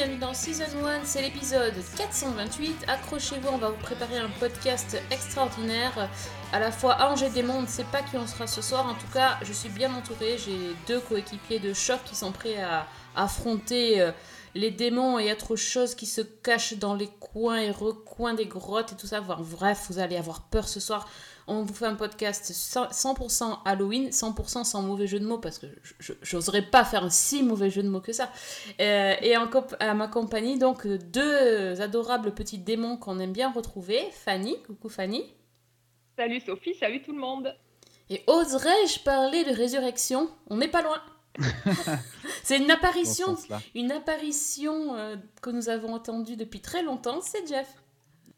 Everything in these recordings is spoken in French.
bienvenue dans Season 1, c'est l'épisode 428. Accrochez-vous, on va vous préparer un podcast extraordinaire. À la fois Ange et Démon, on ne sait pas qui on sera ce soir. En tout cas, je suis bien entourée. J'ai deux coéquipiers de choc qui sont prêts à affronter euh, les démons et autres choses qui se cachent dans les coins et recoins des grottes et tout ça. Bref, vous allez avoir peur ce soir. On vous fait un podcast 100% Halloween, 100% sans mauvais jeu de mots, parce que j'oserais pas faire un si mauvais jeu de mots que ça. Euh, et en à ma compagnie, donc, deux adorables petits démons qu'on aime bien retrouver. Fanny, coucou Fanny. Salut Sophie, salut tout le monde. Et oserais-je parler de résurrection? On n'est pas loin. C'est une apparition, une apparition euh, que nous avons attendue depuis très longtemps. C'est Jeff.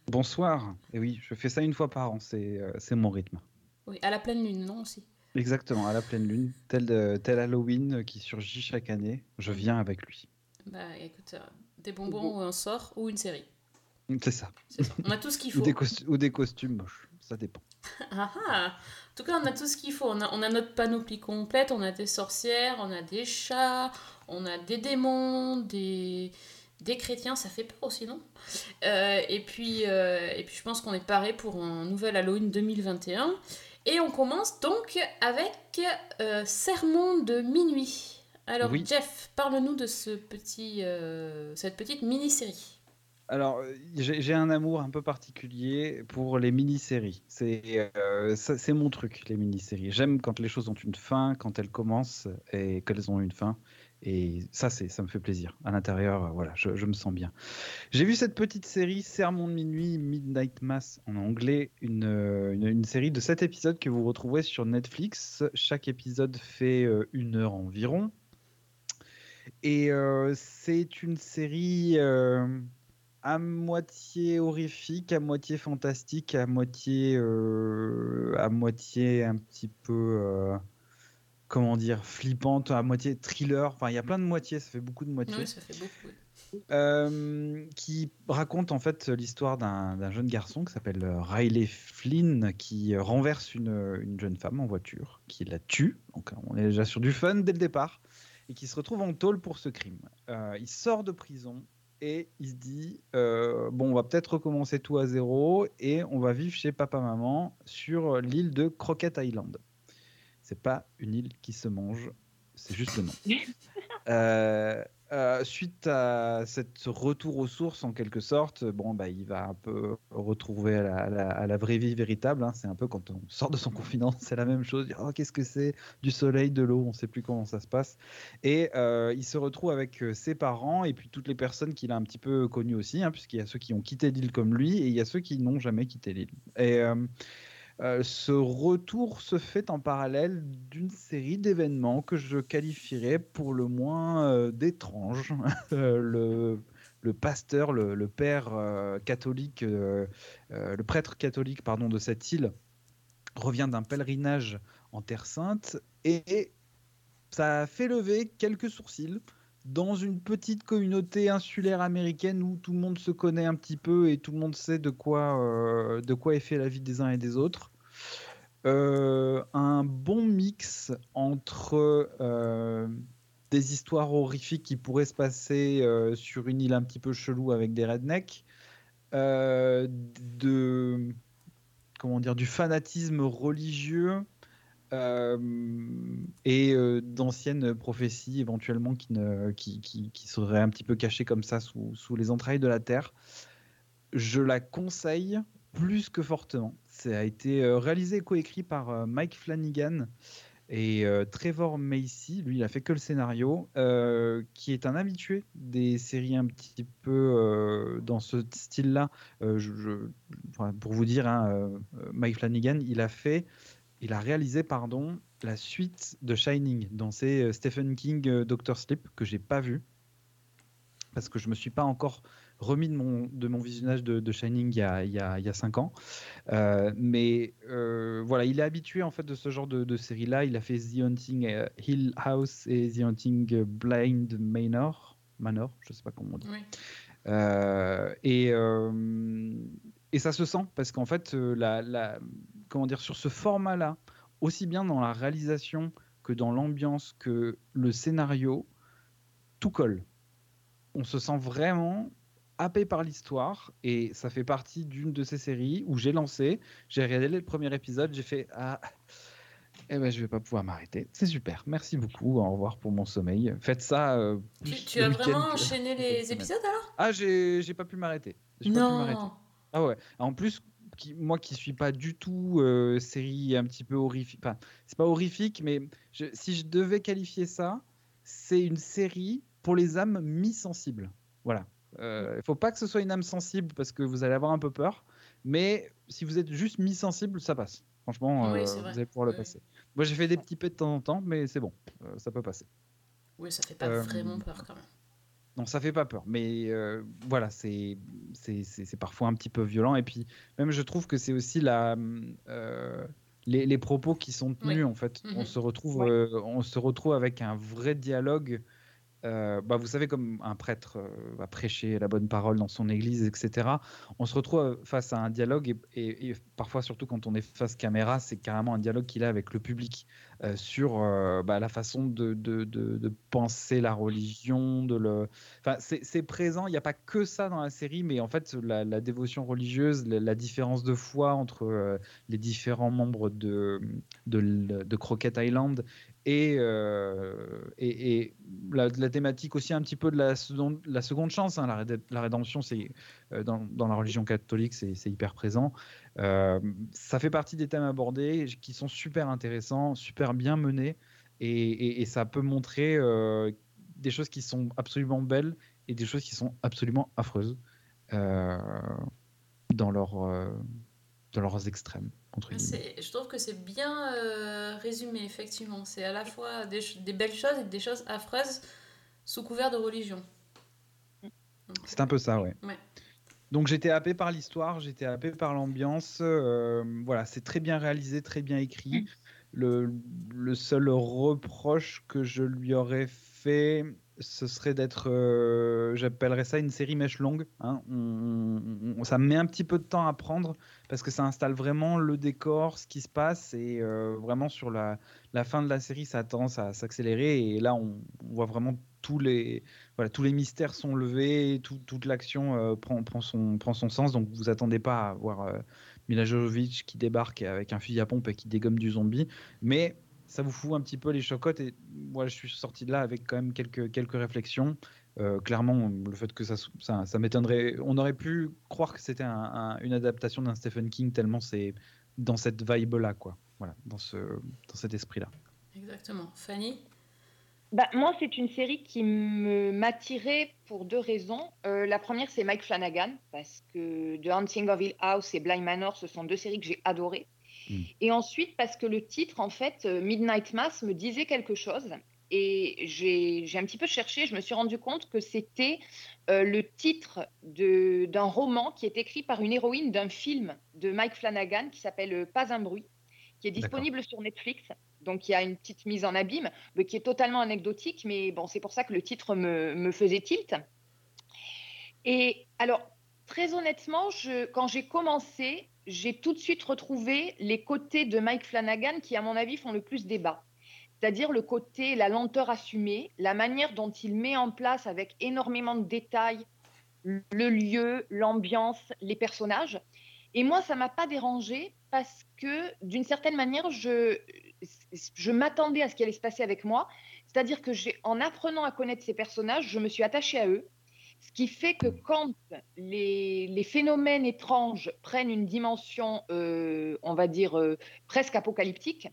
Bonsoir. Et oui, je fais ça une fois par an, c'est euh, c'est mon rythme. Oui, à la pleine lune, non aussi. Exactement, à la pleine lune, tel, euh, tel Halloween euh, qui surgit chaque année, je viens avec lui. Bah écoute, des bonbons ou un sort ou une série. C'est ça. On a tout ce qu'il Ou faut. des, ou des costumes moches, ça dépend. Ah ah. En tout cas, on a tout ce qu'il faut. On a, on a notre panoplie complète. On a des sorcières, on a des chats, on a des démons, des, des chrétiens. Ça fait peur aussi, non Euh, et, puis, euh, et puis, je pense qu'on est paré pour un nouvel Halloween 2021. Et on commence donc avec euh, Sermon de minuit. Alors, Oui. Jeff, parle-nous de ce petit, cette petite mini-série. Alors, j'ai un amour un peu particulier pour les mini-séries. Euh, c'est mon truc, les mini-séries. J'aime quand les choses ont une fin, quand elles commencent et qu'elles ont une fin. Et ça, c'est, ça me fait plaisir. À l'intérieur, euh, voilà, je, me sens bien. J'ai vu cette petite série Sermon de minuit, Midnight Mass en anglais, une, euh, série de 7 épisodes que vous retrouverez sur Netflix. Chaque épisode fait euh, une heure environ. Et c'est une série à moitié horrifique, à moitié fantastique, à moitié, à moitié un petit peu, comment dire, flippante, à moitié thriller. Enfin, il y a plein de moitiés, ça fait beaucoup de moitiés. Oui, ça fait beaucoup. Euh, qui raconte en fait l'histoire d'un jeune garçon qui s'appelle euh, Riley Flynn qui euh, renverse une, une jeune femme en voiture, qui la tue. Donc on est déjà sur du fun dès le départ et qui se retrouve en tôle pour ce crime. Euh, il sort de prison et il se dit euh, bon, on va peut-être recommencer tout à zéro et on va vivre chez papa maman sur l'île de Crockett Island. C'est pas une île qui se mange, c'est juste le nom. Euh, euh, suite à cette retour aux sources en quelque sorte, bon bah il va un peu retrouver à la, à la- à la vraie vie véritable. hein. C'est un peu quand on sort de son confinement, c'est la même chose. Oh, Qu'est-ce que c'est Du soleil, de l'eau, on sait plus comment ça se passe. Et euh, il se retrouve avec ses parents et puis toutes les personnes qu'il a un petit peu connues aussi, hein, puisqu'il y a ceux qui ont quitté l'île comme lui et il y a ceux qui n'ont jamais quitté l'île. Et euh, ce retour se fait en parallèle d'une série d'événements que je qualifierais pour le moins euh, d'étranges. Euh, le, pasteur, le, père catholique, le prêtre catholique pardon, de cette île revient d'un pèlerinage en Terre Sainte et ça fait lever quelques sourcils dans une petite communauté insulaire américaine où tout le monde se connaît un petit peu et tout le monde sait de quoi, euh, est fait la vie des uns et des autres. Euh, un bon mix entre euh, des histoires horrifiques qui pourraient se passer sur une île un petit peu chelou avec des rednecks, de comment dire du fanatisme religieux et euh, d'anciennes prophéties éventuellement qui, ne, qui, qui, qui seraient un petit peu cachées comme ça sous, sous les entrailles de la terre. Je la conseille plus que fortement. Ça a été euh, réalisé et coécrit par euh, Mike Flanagan et euh, Trevor Macy. Lui, il a fait que le scénario, euh, qui est un habitué des séries un petit peu euh, dans ce style-là. Euh, pour vous dire, hein, euh, Mike Flanagan, il a fait, il a réalisé, pardon, la suite de Shining, dont c'est euh, Stephen King, euh, Doctor Sleep, que j'ai pas vu parce que je me suis pas encore remis de mon, de mon visionnage de, de Shining il y a, il y a, il y a cinq ans. Euh, mais euh, voilà, il est habitué en fait de ce genre de, de série-là. Il a fait The Haunting euh, Hill House et The Haunting euh, Blind Manor. Manor, je sais pas comment on dit. Oui. Euh, et, et ça se sent parce qu'en fait, la, la- comment dire, sur ce format-là, aussi bien dans la réalisation que dans l'ambiance que le scénario, tout colle. On se sent vraiment happé par l'histoire et ça fait partie d'une de ces séries où j'ai lancé, j'ai regardé le premier épisode, j'ai fait ah eh ben je vais pas pouvoir m'arrêter. C'est super, merci beaucoup. Au revoir pour mon sommeil. Faites ça. euh, Tu, as vraiment que- enchaîné les épisodes alors? Ah j'ai j'ai pas pu m'arrêter. J'ai pas pu m'arrêter. Non. Ah ouais. En plus, qui- moi qui suis pas du tout euh, série un petit peu horrifique, enfin, c'est pas horrifique, mais je- si je devais qualifier ça, c'est une série pour les âmes mi-sensibles. Voilà. Euh, Il faut pas que ce soit une âme sensible parce que vous allez avoir un peu peur, mais si vous êtes juste mi-sensible, ça passe. Franchement, Oui, euh, vous allez pouvoir le Oui. passer. Moi, j'ai fait des petits pets de temps en temps, mais c'est bon, ça peut passer. Oui, ça fait pas vraiment peur quand même. Non, ça fait pas peur, mais euh, voilà, c'est parfois un petit peu violent. Et puis, même, je trouve que c'est aussi la, euh, les, les propos qui sont tenus, Oui. en fait. On, Mhm. se retrouve, euh, on se retrouve avec un vrai dialogue. Euh, bah, vous savez, comme un prêtre euh, va prêcher la bonne parole dans son église, etc. On se retrouve face à un dialogue, et, parfois, surtout quand on est face caméra, c'est carrément un dialogue qu'il a avec le public euh, sur euh, bah, la façon de, penser la religion, de le, Enfin, c'est présent, il n'y a pas que ça dans la série, mais en fait, la, dévotion religieuse, la, différence de foi entre euh, les différents membres de, de, de Crockett Island et, euh, la, thématique aussi un petit peu de la seconde, chance. hein, la, rédemption, c'est euh, dans, la religion catholique, c'est hyper présent. Euh, ça fait partie des thèmes abordés qui sont super intéressants, super bien menés, et, ça peut montrer euh, des choses qui sont absolument belles et des choses qui sont absolument affreuses dans, leur, dans leurs extrêmes. Entre Je trouve que c'est bien euh, résumé, effectivement. C'est à la fois des, belles choses et des choses affreuses sous couvert de religion. C'est un peu ça, ouais. Ouais. Donc j'étais happé par l'histoire, j'étais happé par l'ambiance. euh, voilà, c'est très bien réalisé, très bien écrit. Le, le seul reproche que je lui aurais fait, ce serait d'être, euh, j'appellerais ça une série mèche longue. hein. On- ça met un petit peu de temps à prendre parce que ça installe vraiment le décor, ce qui se passe, et euh, vraiment sur la, la fin de la série, ça a tendance à s'accélérer. Et là, on, voit vraiment tous les, voilà, tous les mystères sont levés, tout- toute l'action euh, prend, prend, son, prend son sens. Donc vous attendez pas à voir Mila Jovovich qui débarque avec un fusil à pompe et qui dégomme du zombie, mais ça vous fout un petit peu les chocottes. Et moi, je suis sorti de là avec quand même quelques, quelques réflexions. Euh, clairement, le fait que ça, ça, ça m'étonnerait, on aurait pu croire que c'était un- un- une adaptation d'un Stephen King tellement c'est dans cette vibe-là, quoi. Voilà, dans, ce, dans cet esprit-là. Exactement. Fanny? Bah, moi, c'est une série qui m'attirait pour deux raisons. Euh, la première, c'est Mike Flanagan, parce que The Haunting of Hill House et Blind Manor, ce sont deux séries que j'ai adorées. Mm. Et ensuite, parce que le titre, en fait, euh, Midnight Mass, me disait quelque chose. Et j'ai un petit peu cherché, je me suis rendu compte que c'était euh, le titre d'un roman qui est écrit par une héroïne d'un film de Mike Flanagan qui s'appelle euh, Pas un bruit, qui est disponible sur Netflix. Donc il y a une petite mise en abîme, mais qui est totalement anecdotique, mais bon, c'est pour ça que le titre me, me faisait tilt. Et alors, très honnêtement, je, quand j'ai commencé, j'ai tout de suite retrouvé les côtés de Mike Flanagan qui, à mon avis, font le plus débat. C'est-à-dire le côté, la lenteur assumée, la manière dont il met en place avec énormément de détails le lieu, l'ambiance, les personnages. Et moi, ça m'a pas dérangé parce que, d'une certaine manière, je, je m'attendais à ce qui allait se passer avec moi. C'est-à-dire que en apprenant à connaître ces personnages, je me suis attachée à eux. Ce qui fait que quand les, les phénomènes étranges prennent une dimension, euh, on va dire, euh, presque apocalyptique,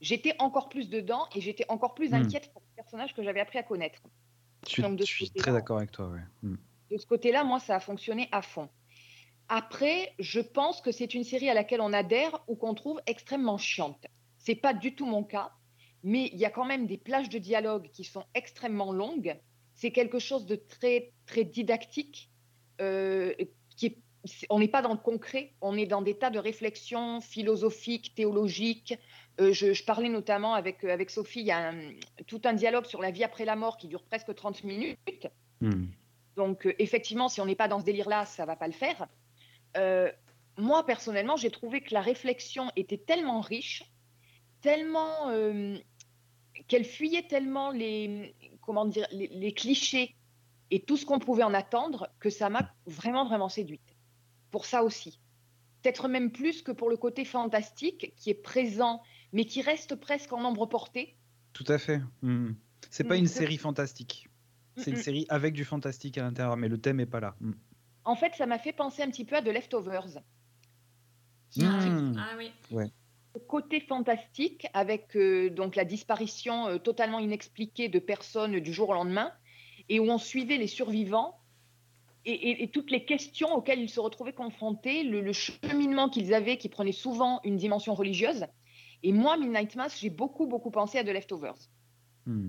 j'étais encore plus dedans et j'étais encore plus Hmm. inquiète pour les personnages que j'avais appris à connaître. Je suis, Donc, de je ce suis côté-là, très d'accord avec toi, ouais. Mm. de ce côté-là, moi, ça a fonctionné à fond. Après, je pense que c'est une série à laquelle on adhère ou qu'on trouve extrêmement chiante. C'est pas du tout mon cas, mais il y a quand même des plages de dialogue qui sont extrêmement longues. C'est quelque chose de très très didactique. euh, qui est- c'est- on n'est pas dans le concret, on est dans des tas de réflexions philosophiques, théologiques. Euh, je, je parlais notamment avec, euh, avec Sophie, il y a un- tout un dialogue sur la vie après la mort qui dure presque 30 minutes. Mm. Donc, euh, effectivement, si on n'est pas dans ce délire-là, ça va pas le faire. Moi, personnellement, j'ai trouvé que la réflexion était tellement riche, tellement qu'elle fuyait tellement les, comment dire, les, les clichés et tout ce qu'on pouvait en attendre que ça m'a vraiment, vraiment séduite. Pour ça aussi. Peut-être même plus que pour le côté fantastique qui est présent, mais qui reste presque en nombre porté. Tout à fait. Mm. C'est pas Mm, une c'est- série fantastique. C'est Mm, une mm. série avec du fantastique à l'intérieur, mais le thème est pas là. En fait, ça m'a fait penser un petit peu à The Leftovers. Ah, oui. Ah oui. Le côté fantastique avec euh, donc la disparition euh, totalement inexpliquée de personnes du jour au lendemain et où on suivait les survivants et, et- et toutes les questions auxquelles ils se retrouvaient confrontés, le, le cheminement qu'ils avaient qui prenait souvent une dimension religieuse. Et moi, Midnight Mass, j'ai beaucoup, beaucoup pensé à The Leftovers. Mm.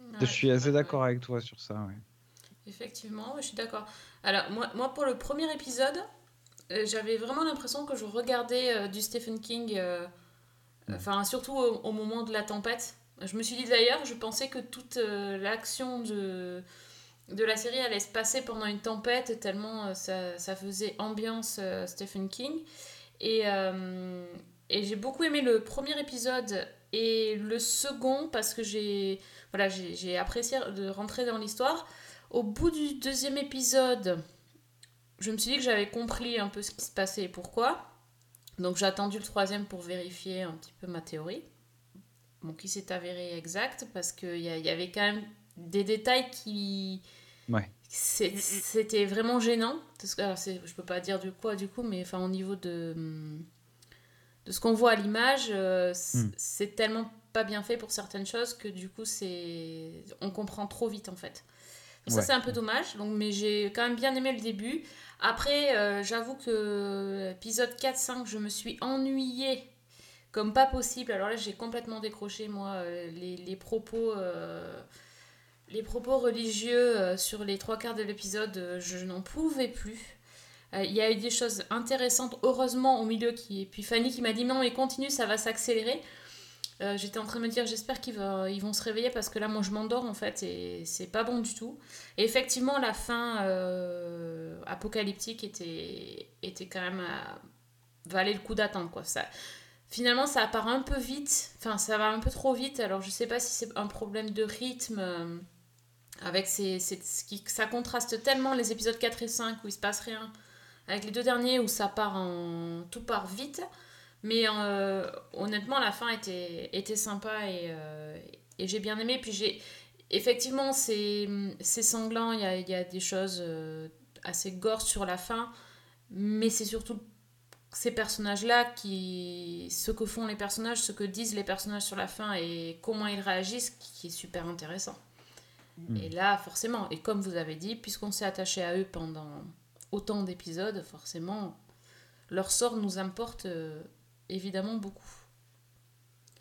Ouais, Je suis assez d'accord avec toi sur ça. ouais. Effectivement, je suis d'accord. Alors, moi, moi, pour le premier épisode, euh, j'avais vraiment l'impression que je regardais euh, du Stephen King, euh, enfin, surtout au, au moment de la tempête. Je me suis dit d'ailleurs, je pensais que toute euh, l'action de, de la série allait se passer pendant une tempête, tellement euh, ça, ça faisait ambiance euh, Stephen King. Et, et j'ai beaucoup aimé le premier épisode et le second parce que j'ai voilà, apprécié de rentrer dans l'histoire. Au bout du deuxième épisode, je me suis dit que j'avais compris un peu ce qui se passait et pourquoi. Donc j'ai attendu le troisième pour vérifier un petit peu ma théorie. Bon, qui s'est avéré exact parce qu'il y, avait quand même des détails qui. Ouais. C'est- C'était vraiment gênant. Parce que, alors, je peux pas dire du quoi du coup, mais enfin, au niveau de, de ce qu'on voit à l'image, euh, Mm. c'est tellement pas bien fait pour certaines choses que du coup, c'est on comprend trop vite en fait. Donc ça, c'est un peu dommage, donc, mais j'ai quand même bien aimé le début. Après, euh, j'avoue que épisode 4-5, je me suis ennuyée comme pas possible. Alors là, j'ai complètement décroché, moi, euh, les, propos. euh, les propos religieux euh, sur les trois quarts de l'épisode, je n'en pouvais plus. Il y a eu des choses intéressantes, heureusement, au milieu. Qui... Et puis Fanny qui m'a dit non, mais continue, ça va s'accélérer. J'étais en train de me dire, j'espère qu'ils va- ils vont se réveiller parce que là, moi, je m'endors en fait et c'est pas bon du tout. Et effectivement, la fin apocalyptique était, était quand même. à- valait le coup d'attendre quoi. Ça, finalement, ça part un peu vite, enfin, ça va un peu trop vite. Alors, je sais pas si c'est un problème de rythme. euh, avec ces, ces- ce qui, ça contraste tellement les épisodes 4 et 5 où il se passe rien, avec les deux derniers où ça part en. tout part vite. Mais euh, honnêtement, la fin était, était sympa et, euh, et j'ai bien aimé. Puis j'ai. Effectivement, c'est sanglant, il y a, y a des choses assez gore sur la fin, mais c'est surtout ces personnages-là qui. ce que font les personnages, ce que disent les personnages sur la fin et comment ils réagissent qui est super intéressant. Mm. Et là, forcément, et comme vous avez dit, puisqu'on s'est attaché à eux pendant autant d'épisodes, forcément, leur sort nous importe euh, évidemment beaucoup.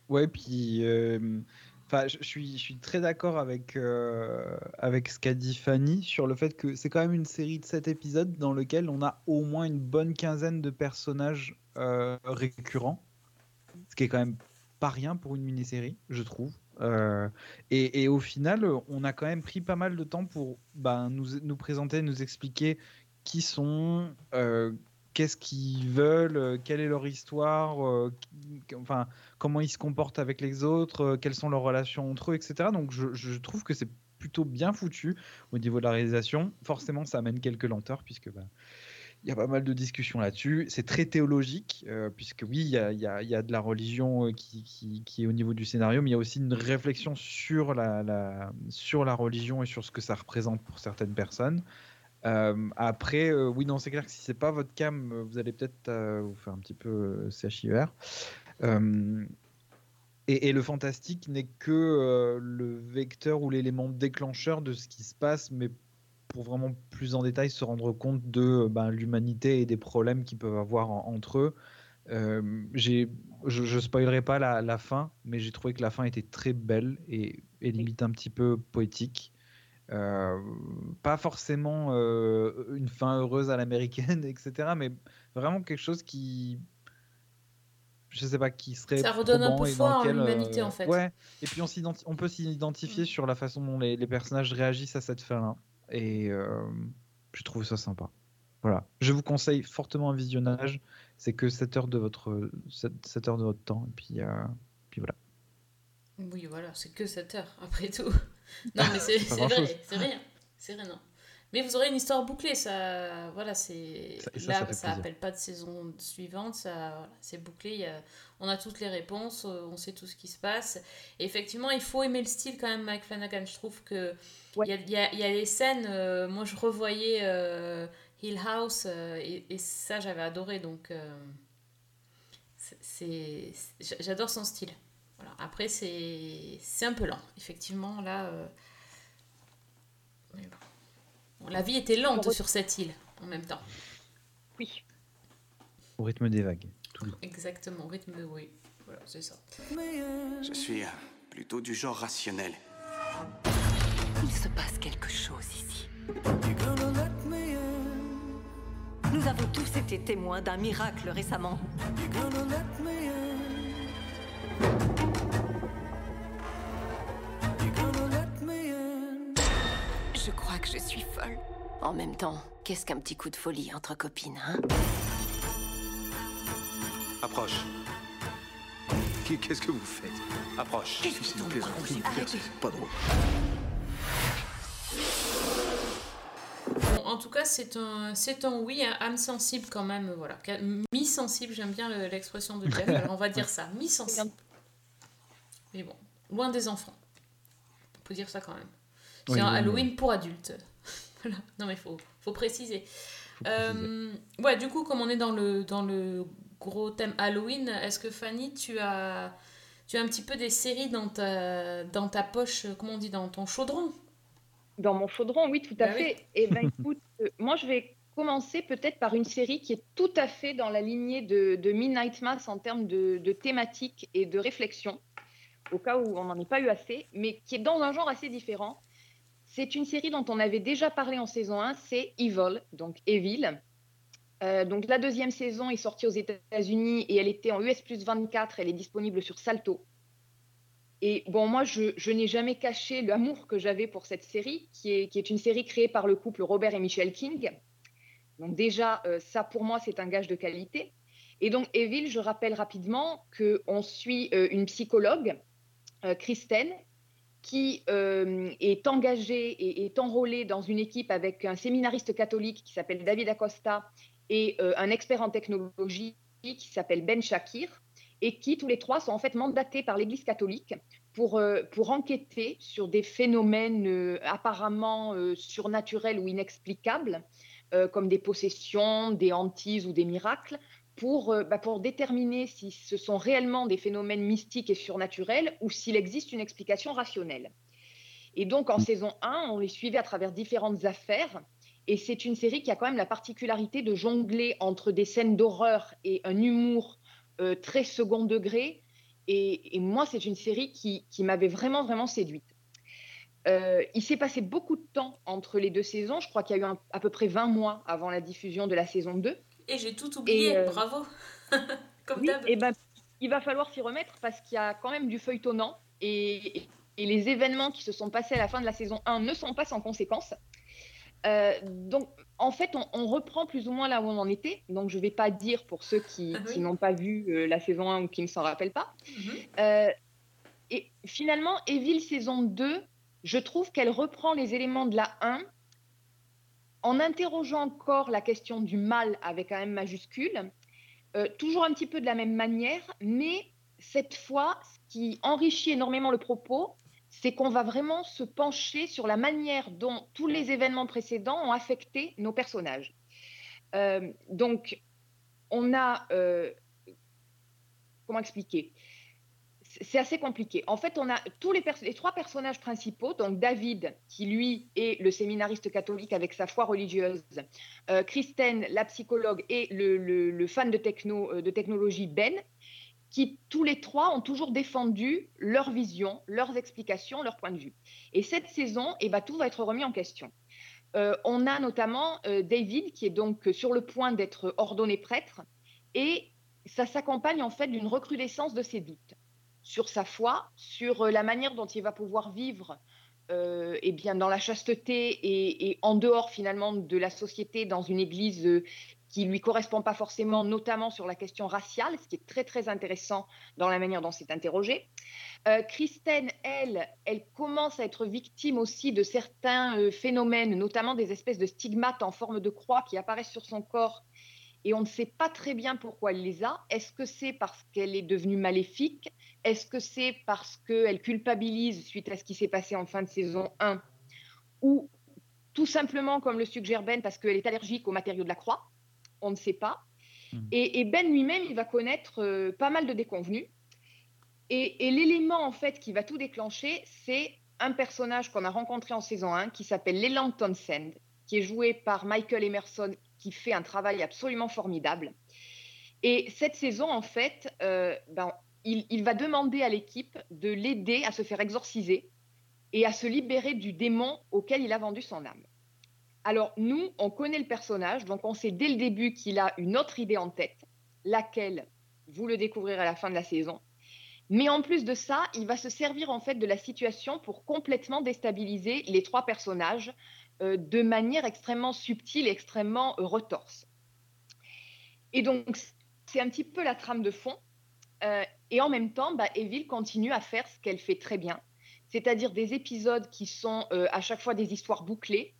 Ouais, puis euh, enfin, je suis, très d'accord avec, euh, avec ce qu'a dit Fanny sur le fait que c'est quand même une série de 7 épisodes dans lequel on a au moins une bonne quinzaine de personnages euh, récurrents, ce qui est quand même pas rien pour une mini-série, je trouve. Euh, et, au final, on a quand même pris pas mal de temps pour ben, nous, nous présenter, nous expliquer qui sont, qu'est-ce qu'ils veulent, euh, quelle est leur histoire, euh, enfin comment ils se comportent avec les autres, euh, quelles sont leurs relations entre eux, etc. Donc je, trouve que c'est plutôt bien foutu au niveau de la réalisation. Forcément, ça amène quelques lenteurs puisque bah, il y a pas mal de discussions là-dessus. C'est très théologique, puisque oui, il y a, de la religion qui, est au niveau du scénario, mais il y a aussi une réflexion sur la- sur la religion et sur ce que ça représente pour certaines personnes. Euh, après, euh, oui, non, c'est clair que si c'est pas votre cam, euh, vous allez peut-être euh, vous faire un petit peu. Euh, et, et le fantastique n'est que le vecteur ou l'élément déclencheur de ce qui se passe, mais pour vraiment plus en détail se rendre compte de ben, l'humanité et des problèmes qu'ils peuvent avoir en- entre eux. J'ai, je, je spoilerai pas la, la fin, mais j'ai trouvé que la fin était très belle et, et limite un petit peu poétique. Euh, pas forcément euh, une fin heureuse à l'américaine, etc., mais vraiment quelque chose qui, je sais pas, qui serait Ça redonne un peu foi en lequel, euh, l'humanité, en fait. Ouais, et puis on, peut s'identifier Mm. sur la façon dont les, les personnages réagissent à cette fin-là, et euh, je trouve ça sympa. Voilà. Je vous conseille fortement un visionnage. C'est que 7 heures de votre, 7, heures de votre temps. Et puis, euh, puis voilà. Oui, voilà, c'est que 7 heures, après tout. Non, mais c'est vrai, c'est rien. C'est rien, non. Mais vous aurez une histoire bouclée, ça. Voilà, c'est. Ça, Là, ça appelle pas de saison suivante, ça, voilà, c'est bouclé. il y a- On a toutes les réponses, euh, on sait tout ce qui se passe. Et effectivement, il faut aimer le style quand même, Mike Flanagan. Je trouve que. Ouais. Il y, a, il y a- il y a des scènes, euh, moi je revoyais euh, Hill House, euh, et, et ça j'avais adoré, donc. euh, c'est- J'adore son style. Voilà. Après, c'est c'est un peu lent, effectivement. Là, euh, mais bon. Bon, la vie était lente sur cette île en même temps. Oui. Au rythme des vagues. Tout le- Exactement, au rythme de oui. Voilà, c'est ça. Je suis euh, plutôt du genre rationnel. Il se passe quelque chose ici. Nous avons tous été témoins d'un miracle récemment. Crois que je suis folle. En même temps, qu'est-ce qu'un petit coup de folie entre copines, hein? Approche. Qu'est-ce que vous faites? Approche. Qu'est-ce par vous Arrêtez. Pas drôle. Bon, en tout cas, c'est un, c'est un oui, un âme sensible quand même. Voilà. Mi-sensible, j'aime bien le- l'expression de Jeff. Alors on va dire ça, mi-sensible. Mais bon, loin des enfants. On peut dire ça quand même. C'est Oui, un oui, Halloween pour adultes. voilà. Non mais faut, faut préciser. Euh, ouais, du coup, comme on est dans le, dans le gros thème Halloween, est-ce que Fanny, tu as, tu as un petit peu des séries dans ta, dans ta poche, euh, comment on dit, dans ton chaudron? Dans mon chaudron, oui, tout à Bah oui. fait. Et ben écoute, euh, moi je vais commencer peut-être par une série qui est tout à fait dans la lignée de, de Midnight Mass en termes de, de thématique et de réflexion, au cas où on n'en ait pas eu assez, mais qui est dans un genre assez différent. C'est une série dont on avait déjà parlé en saison 1, c'est Evil, donc Evil. Euh, donc la deuxième saison est sortie aux États-Unis et elle était en US plus 24, elle est disponible sur Salto. Et bon, moi, je, n'ai jamais caché l'amour que j'avais pour cette série, qui est, une série créée par le couple Robert et Michelle King. Donc déjà, euh, ça pour moi, c'est un gage de qualité. Et donc, Evil, je rappelle rapidement qu'on suit euh, une psychologue, Kristen, qui euh, est engagée et est enrôlée dans une équipe avec un séminariste catholique qui s'appelle David Acosta et euh, un expert en technologie qui s'appelle Ben Shakir, et qui tous les trois sont en fait mandatés par l'Église catholique pour, euh, pour enquêter sur des phénomènes apparemment surnaturels ou inexplicables, comme des possessions, des hantises ou des miracles, pour, euh, bah, pour déterminer si ce sont réellement des phénomènes mystiques et surnaturels ou s'il existe une explication rationnelle. Et donc en saison 1, on les suivait à travers différentes affaires. Et c'est une série qui a quand même la particularité de jongler entre des scènes d'horreur et un humour euh, très second degré. Et, et moi, c'est une série qui, qui m'avait vraiment, vraiment séduite. Euh, il s'est passé beaucoup de temps entre les deux saisons. Je crois qu'il y a eu un- à peu près 20 mois avant la diffusion de la saison 2. Et j'ai tout oublié, Et, euh, bravo Comme Oui, d'hab. et ben, il va falloir s'y remettre parce qu'il y a quand même du feuilletonnant et, et les événements qui se sont passés à la fin de la saison 1 ne sont pas sans conséquences. Euh, donc, en fait, on, on reprend plus ou moins là où on en était. Donc, je ne vais pas dire pour ceux qui, Ah oui. qui n'ont pas vu euh, la saison 1 ou qui ne s'en rappellent pas. Mhm. Euh, et finalement, Evil saison 2, je trouve qu'elle reprend les éléments de la 1 en interrogeant encore la question du mal avec un M majuscule, euh, toujours un petit peu de la même manière, mais cette fois, ce qui enrichit énormément le propos, c'est qu'on va vraiment se pencher sur la manière dont tous les événements précédents ont affecté nos personnages. Euh, donc, on a... euh, comment expliquer? C'est assez compliqué. En fait, on a tous les, trois personnages principaux, donc David, qui lui est le séminariste catholique avec sa foi religieuse, euh, Kristen, la psychologue, et le fan de, techno, euh, de technologie, Ben, qui tous les trois ont toujours défendu leur vision, leurs explications, leur point de vue. Et cette saison, eh ben, tout va être remis en question. Euh, on a notamment euh, David, qui est donc sur le point d'être ordonné prêtre, et ça s'accompagne en fait d'une recrudescence de ses doutes sur sa foi, sur euh, la manière dont il va pouvoir vivre euh, eh bien, dans la chasteté et, en dehors finalement de la société, dans une église euh, qui lui correspond pas forcément, notamment sur la question raciale, ce qui est très très intéressant dans la manière dont c'est interrogé. Euh, elle, elle commence à être victime aussi de certains euh, phénomènes, notamment des espèces de stigmates en forme de croix qui apparaissent sur son corps et on ne sait pas très bien pourquoi elle les a. Est-ce que c'est parce qu'elle est devenue maléfique? Est-ce que c'est parce qu'elle culpabilise suite à ce qui s'est passé en fin de saison 1 Ou tout simplement, comme le suggère Ben, parce qu'elle est allergique aux matériaux de la croix On ne sait pas. Hmm. Et, et Ben lui-même, il va connaître euh, pas mal de déconvenus. Et, et l'élément, en fait, qui va tout déclencher, c'est un personnage qu'on a rencontré en saison 1 qui s'appelle Leland Townsend, qui est joué par Michael Emerson, qui fait un travail absolument formidable. Et cette saison, en fait, euh, ben, il, va demander à l'équipe de l'aider à se faire exorciser et à se libérer du démon auquel il a vendu son âme. Alors, nous, on connaît le personnage, donc on sait dès le début qu'il a une autre idée en tête, laquelle vous le découvrirez à la fin de la saison. Mais en plus de ça, il va se servir en fait de la situation pour complètement déstabiliser les trois personnages euh, de manière extrêmement subtile extrêmement euh, retorse. Et donc, c'est un petit peu la trame de fond. Euh, et en même temps, bah, Evil continue à faire ce qu'elle fait très bien, c'est-à-dire des épisodes qui sont euh, à chaque fois des histoires bouclées,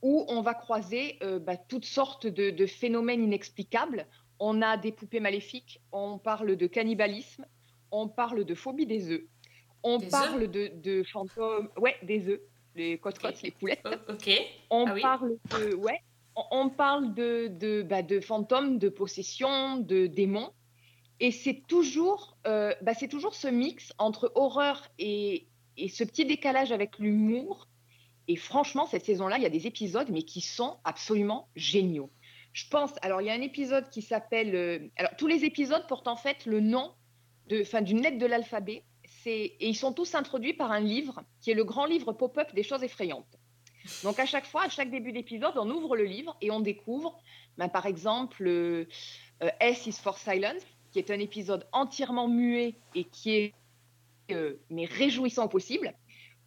où on va croiser euh, bah, toutes sortes de, de phénomènes inexplicables. On a des poupées maléfiques, on parle de cannibalisme, on parle de phobie des œufs, on Des parle de, de fantômes, ouais, des œufs, les côtes-côtes, Ok. les poulettes. Oh, ok. On Ah oui parle de, ouais, on, on parle de, de, bah, de fantômes, de possession, de démons. Et c'est toujours, euh, bah, c'est toujours ce mix entre horreur et, ce petit décalage avec l'humour. Et franchement, cette saison-là, il y a des épisodes, mais qui sont absolument géniaux. Je pense, alors il y a un épisode qui s'appelle, euh, alors tous les épisodes portent en fait le nom d'une lettre de l'alphabet. Et ils sont tous introduits par un livre qui est le grand livre pop-up des choses effrayantes. Donc à chaque fois, à chaque début d'épisode, on ouvre le livre et on découvre, ben, par exemple, euh, S is for Silence, qui est un épisode entièrement muet et qui est euh, mais réjouissant au possible,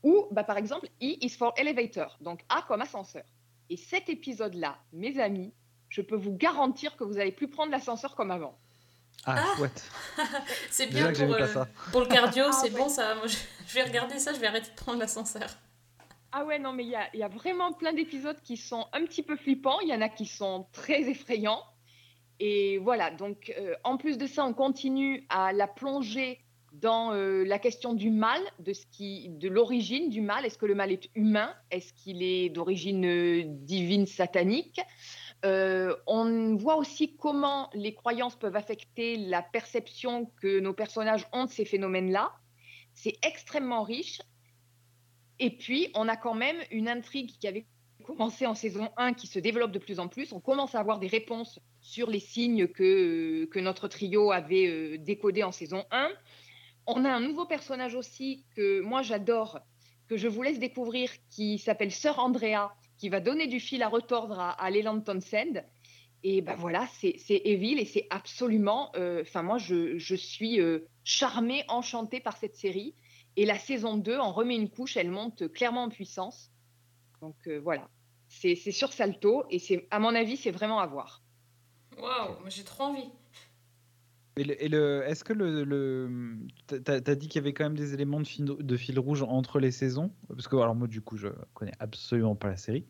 ou bah, par exemple E is for Elevator, donc A comme ascenseur. Et cet épisode-là, mes amis, je peux vous garantir que vous n'allez plus prendre l'ascenseur comme avant. Ah, Ah. chouette. C'est bien pour, euh, pour le cardio, Ah, c'est ouais. bon ça. Moi, je, je vais regarder ça, je vais arrêter de prendre l'ascenseur. Ah ouais, non, mais il y a, il y a vraiment plein d'épisodes qui sont un petit peu flippants, il y en a qui sont très effrayants. Et voilà, donc euh, en plus de ça, on continue à la plonger dans euh, la question du mal, de, l'origine du mal. Est-ce que le mal est humain? Est-ce qu'il est d'origine euh, divine satanique? On voit aussi comment les croyances peuvent affecter la perception que nos personnages ont de ces phénomènes-là. C'est extrêmement riche. Et puis, on a quand même une intrigue qui avait commencé en saison 1 qui se développe de plus en plus. On commence à avoir des réponses sur les signes que, que notre trio avait euh, décodés en saison 1. On a un nouveau personnage aussi que moi j'adore, que je vous laisse découvrir, qui s'appelle Sœur Andrea, qui va donner du fil à retordre à, à Leland Townsend. Et ben voilà, c'est Evil et c'est absolument. euh, Enfin, moi, je, je suis euh, charmée, enchantée par cette série. Et la saison 2 en remet une couche, elle monte clairement en puissance. Donc euh, voilà, c'est sur Salto et c'est, à mon avis, c'est vraiment à voir. Waouh, j'ai trop envie. Et le, est-ce que le, le t'as, t'as dit qu'il y avait quand même des éléments de fil, de fil rouge entre les saisons? Parce que alors moi du coup je connais absolument pas la série.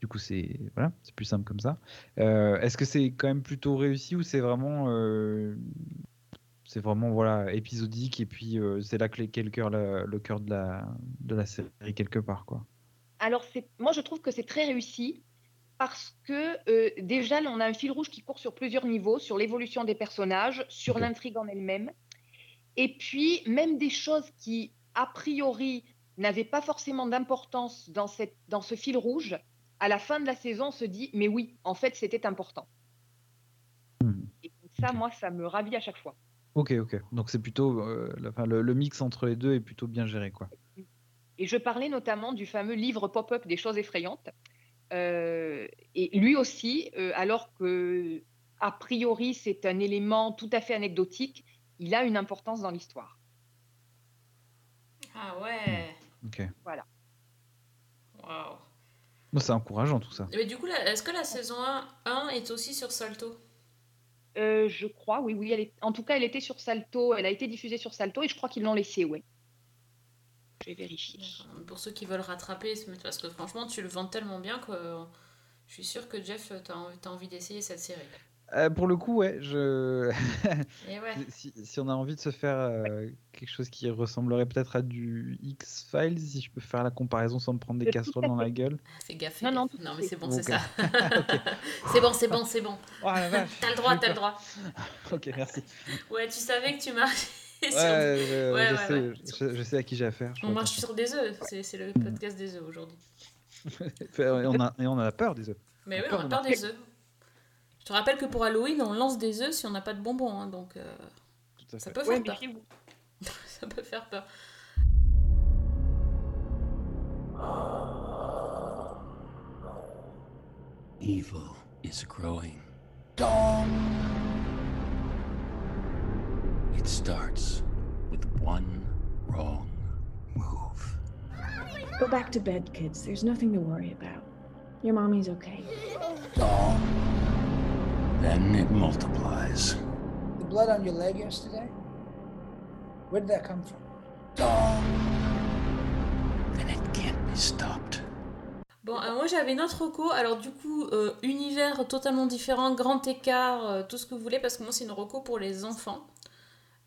Du coup c'est voilà, c'est plus simple comme ça. Euh, est-ce que c'est quand même plutôt réussi ou c'est vraiment euh, c'est vraiment voilà épisodique et puis euh, c'est là que les, le cœur la- le cœur de la de la série quelque part quoi? Alors, moi, je trouve que c'est très réussi parce que euh, déjà, là, on a un fil rouge qui court sur plusieurs niveaux, sur l'évolution des personnages, sur l'intrigue en elle-même. Et puis, même des choses qui, a priori, n'avaient pas forcément d'importance dans, cette, dans ce fil rouge, à la fin de la saison, on se dit, mais oui, en fait, c'était important. Hmm. Et ça, moi, ça me ravit à chaque fois. Ok ok. Donc c'est plutôt euh, la- le, le mix entre les deux est plutôt bien géré quoi. Et je parlais notamment du fameux livre pop-up des choses effrayantes. Euh, et lui aussi, euh, alors que a priori c'est un élément tout à fait anecdotique, il a une importance dans l'histoire. Ah ouais. Ok. Moi, c'est encourageant tout ça. Mais du coup, est-ce que la saison 1, 1 est aussi sur Salto? Euh, je crois, oui, oui. Elle est... En tout cas, elle était sur Salto. Elle a été diffusée sur Salto et je crois qu'ils l'ont laissée, ouais. Je vais vérifier. Pour ceux qui veulent rattraper, parce que franchement, tu le vends tellement bien que je suis sûre que Jeff, t'as envie, t'as envie d'essayer cette série. Euh, pour le coup, ouais, je... Et ouais. si, si on a envie de se faire euh, quelque chose qui ressemblerait peut-être à du X-Files, si je peux faire la comparaison sans me prendre des casseroles dans la gueule. Fais gaffe. Non, non, non mais c'est bon, c'est ça. c'est bon, c'est bon, c'est bon. Oh T'as le droit, t'as le droit. Ok, merci. Ouais, tu savais que tu marchais Ouais, je, Ouais, je ouais, sais, ouais. Je, je sais à qui j'ai affaire. On marche sur des œufs, c'est le podcast des œufs aujourd'hui. et, on a, et on a peur des œufs. Mais oui, on a peur des œufs. Je te rappelle que pour Halloween, on lance des œufs si on n'a pas de bonbons, hein, donc euh, peut faire peur. Ça peut faire peur. Evil is growing. It starts with one wrong move. Go back to bed, kids. There's nothing to worry about. Your mommy's okay. Then it multiplies. The blood on your leg yesterday? Where did that come from? And it can't be stopped. Bon, euh, moi j'avais une autre reco, alors du coup, euh, univers totalement différent, grand écart, euh, tout ce que vous voulez, parce que moi c'est une reco pour les enfants.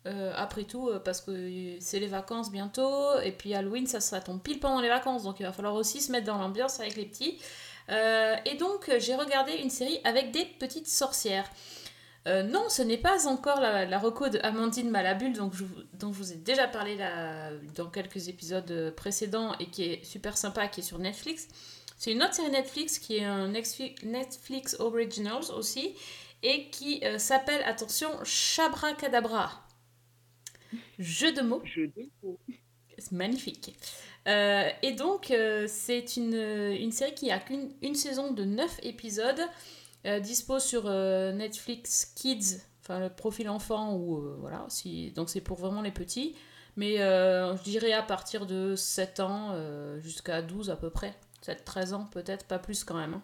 Euh, après tout, euh, parce que c'est les vacances bientôt, et puis Halloween ça, ça tombe pile pendant les vacances, donc il va falloir aussi se mettre dans l'ambiance avec les petits. Euh, et donc j'ai regardé une série avec des petites sorcières. Non, ce n'est pas encore la, la reco de Amandine Malabule, donc dont je vous ai déjà parlé dans quelques épisodes précédents et qui est super sympa, qui est sur Netflix. C'est une autre série Netflix qui est un Netflix Originals aussi et qui s'appelle, attention, Chabracadabra. Jeu de mots. Je dis faux. C'est magnifique. Euh, et donc, euh, c'est une, une série qui a qu'une une saison de 9 épisodes, euh, dispo sur euh, Netflix Kids, enfin le profil enfant, ou voilà, si, donc c'est pour vraiment les petits. Mais je dirais à partir de 7 ans jusqu'à 12 à peu près. 7-13 ans peut-être, pas plus quand même. hein.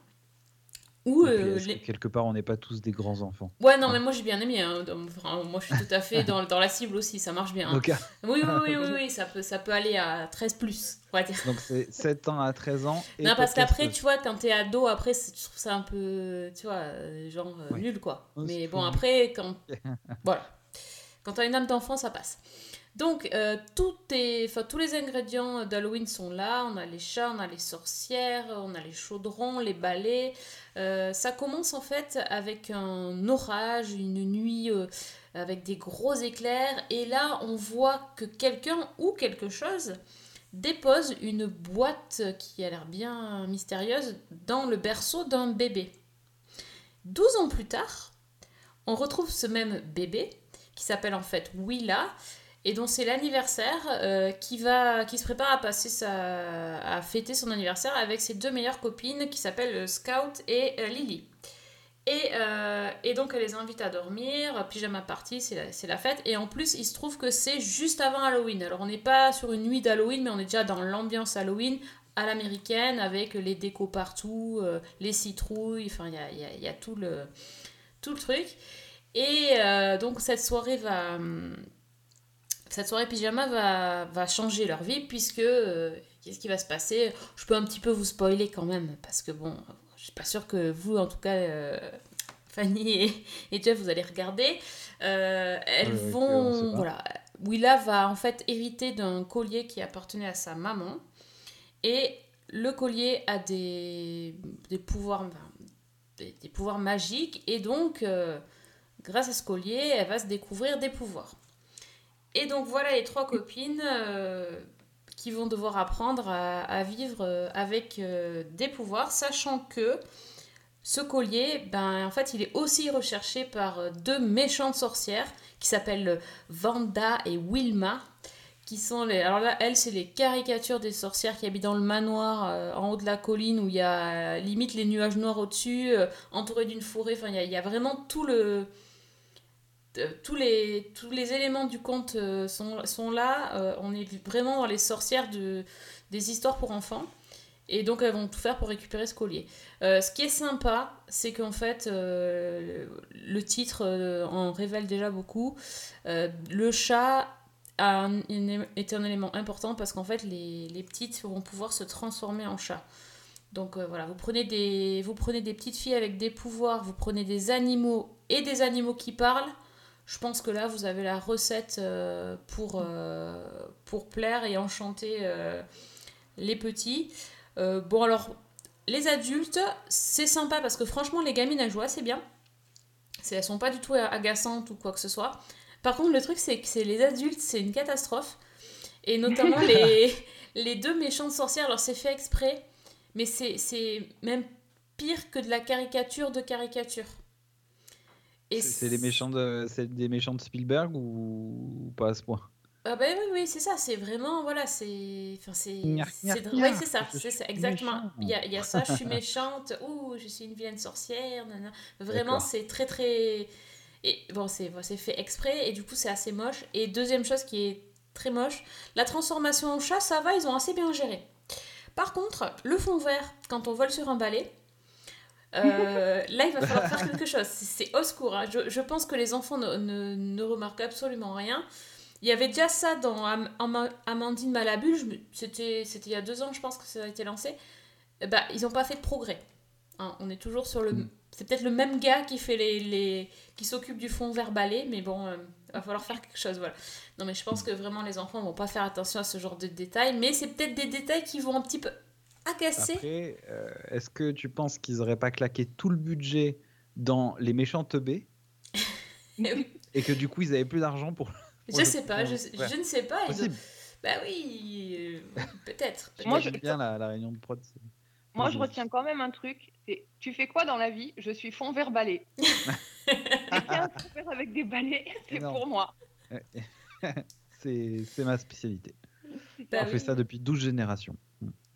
Ou euh, que quelque part, on n'est pas tous des grands enfants. Ouais, non, mais moi j'ai bien aimé. hein. Enfin, moi je suis tout à fait dans, dans la cible aussi, ça marche bien. hein. Donc, Oui, oui, oui, oui, oui, ça, peut, ça peut aller à 13 plus, on va dire. donc c'est 7 ans à 13 ans. Et non, parce qu'après, tu vois, quand t'es ado, après, c'est- je trouve ça un peu, tu vois, euh, genre euh, Ouais. nul, quoi. Oh, Mais bon, après, quand. voilà. Quand t'as une âme d'enfant, ça passe. Donc, euh, tous les ingrédients d'Halloween sont là. On a les chats, on a les sorcières, on a les chaudrons, les balais. Euh, ça commence en fait avec un orage, une nuit euh, avec des gros éclairs. Et là, on voit que quelqu'un ou quelque chose dépose une boîte qui a l'air bien mystérieuse dans le berceau d'un bébé. 12 ans plus tard, on retrouve ce même bébé qui s'appelle en fait Willa et dont c'est l'anniversaire euh, qui va qui se prépare à passer sa à fêter son anniversaire avec ses deux meilleures copines qui s'appellent euh, Scout et euh, Lily. Et, et donc elle les invite à dormir, pyjama party, c'est la, la fête. Et en plus, il se trouve que c'est juste avant Halloween. Alors on n'est pas sur une nuit d'Halloween, mais on est déjà dans l'ambiance Halloween à l'américaine, avec les décos partout, les citrouilles, enfin il y a, y y a tout, le, tout le truc. Et donc cette soirée va... hum, Cette soirée pyjama va, va changer leur vie, puisque... euh, Qu'est-ce qui va se passer? Je peux un petit peu vous spoiler quand même, parce que bon, je suis pas sûre que vous, en tout cas, euh, Fanny et, et Jeff, vous allez regarder. Euh, elles vont... Voilà. Willa va en fait hériter d'un collier qui appartenait à sa maman. Et le collier a des, des pouvoirs enfin, des, des pouvoirs magiques. Et donc, grâce à ce collier, elle va se découvrir des pouvoirs. Et donc voilà les trois copines euh, qui vont devoir apprendre à, vivre euh, avec euh, des pouvoirs, sachant que ce collier, ben, en fait, il est aussi recherché par deux méchantes sorcières qui s'appellent Vanda et Wilma. Qui sont les... Alors là, elles, c'est les caricatures des sorcières qui habitent dans le manoir en haut de la colline où il y a limite les nuages noirs au-dessus, entouré d'une forêt. Enfin, il y, a vraiment tout le. Euh, tous, les, tous les éléments du conte euh, sont, sont là. Euh, on est vraiment dans les sorcières de, des histoires pour enfants. Et donc elles vont tout faire pour récupérer ce collier. Ce qui est sympa, c'est qu'en fait, le titre en révèle déjà beaucoup. Le chat est un élément important parce qu'en fait, les, les petites vont pouvoir se transformer en chat. Donc voilà, vous prenez, des, vous prenez des petites filles avec des pouvoirs, vous prenez des animaux et des animaux qui parlent. Je pense que là, vous avez la recette euh, pour, euh, pour plaire et enchanter euh, les petits. Bon, alors, les adultes, c'est sympa parce que franchement, les gamines, elles jouent assez bien. Elles sont pas du tout agaçantes ou quoi que ce soit. Par contre, le truc, c'est que c'est les adultes, c'est une catastrophe. Et notamment les, les deux méchantes sorcières. Alors, c'est fait exprès, mais c'est c'est même pire que de la caricature de caricature. C'est des méchants de, c'est des méchants de Spielberg ou, ou pas à ce point? Ah bah oui, oui, c'est ça, c'est vraiment, voilà, c'est... Enfin, c'est... Ouais, c'est ça, c'est ça, exactement. Il y a, il y a ça, je suis méchante, ouh, je suis une vilaine sorcière, nanana. Vraiment, c'est très, très... Et bon, c'est bon, c'est fait exprès, et du coup, c'est assez moche. Et deuxième chose qui est très moche, la transformation en chat, ça va, ils ont assez bien géré. Par contre, le fond vert, quand on vole sur un balai, euh, là, il va falloir faire quelque chose. C'est au secours. hein. Je, pense que les enfants ne, ne- ne remarquent absolument rien. Il y avait déjà ça dans Am- Am- Amandine Malabule. C'était il y a deux ans, je pense que ça a été lancé. Ben, ils n'ont pas fait de progrès. Hein, on est toujours sur le. C'est peut-être le même gars qui fait les, qui s'occupe du fond vert balai, mais bon, euh, va falloir faire quelque chose, voilà. Non, mais je pense que vraiment les enfants vont pas faire attention à ce genre de détails, mais c'est peut-être des détails qui vont un petit peu Après, euh, est-ce que tu penses qu'ils auraient pas claqué tout le budget dans les méchants teubés Eh et que du coup ils avaient plus d'argent pour. pour Je le- sais pas, je, Ouais. je ne sais pas. Possible. Bah oui, euh, peut-être. Moi, je- J'aime bien la, la réunion de prod. Moi, je retiens quand même un truc. C'est tu fais quoi dans la vie? Je suis fond vert balai. Avec des balais, c'est pour moi. c'est ma spécialité. Bah On fait ça depuis 12 générations.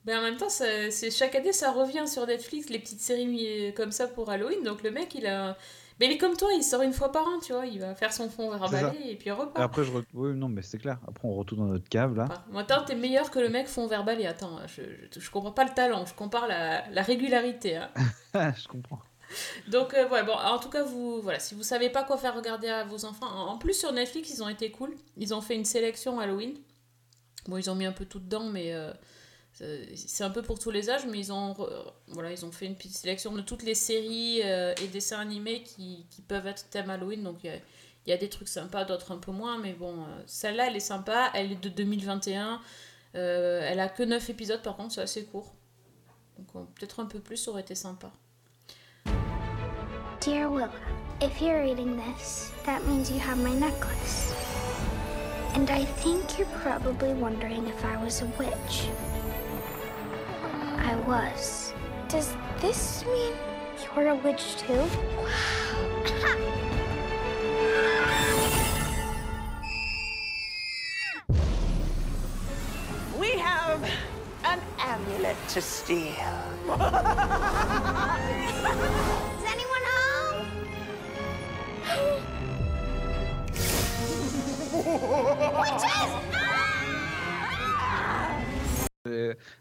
Mais en même temps, c'est chaque année, ça revient sur Netflix, les petites séries euh, comme ça pour Halloween. Donc le mec, il a. Mais il est comme toi, il sort une fois par an, tu vois. Il va faire son fond balai et puis il Et repart. après, je. re- Oui, non, mais c'est clair. Après, on retourne dans notre cave là. Attends, t'es meilleur que le mec fond vers balai. Attends, je, je, je comprends pas le talent, je compare la, la régularité. hein. je comprends. Donc euh, ouais, bon, en tout cas, vous, voilà, si vous savez pas quoi faire regarder à vos enfants, en en plus sur Netflix, ils ont été cool. Ils ont fait une sélection Halloween. Bon, ils ont mis un peu tout dedans, mais euh, c'est c'est un peu pour tous les âges, mais ils ont, voilà, ils ont fait une petite sélection de toutes les séries euh, et dessins animés qui, qui peuvent être thème Halloween. Donc il y a, des trucs sympas, d'autres un peu moins, mais bon, euh, celle-là, elle est sympa. Elle est de 2021. Euh, elle a que 9 épisodes, par contre, c'est assez court. Donc euh, peut-être un peu plus, aurait été sympa. Dear Willa, if you're reading this, that means you have my necklace. And I think you're probably wondering if I was a witch. I was. Does this mean you're a witch too? We have an amulet to steal. Is anyone home? Euh,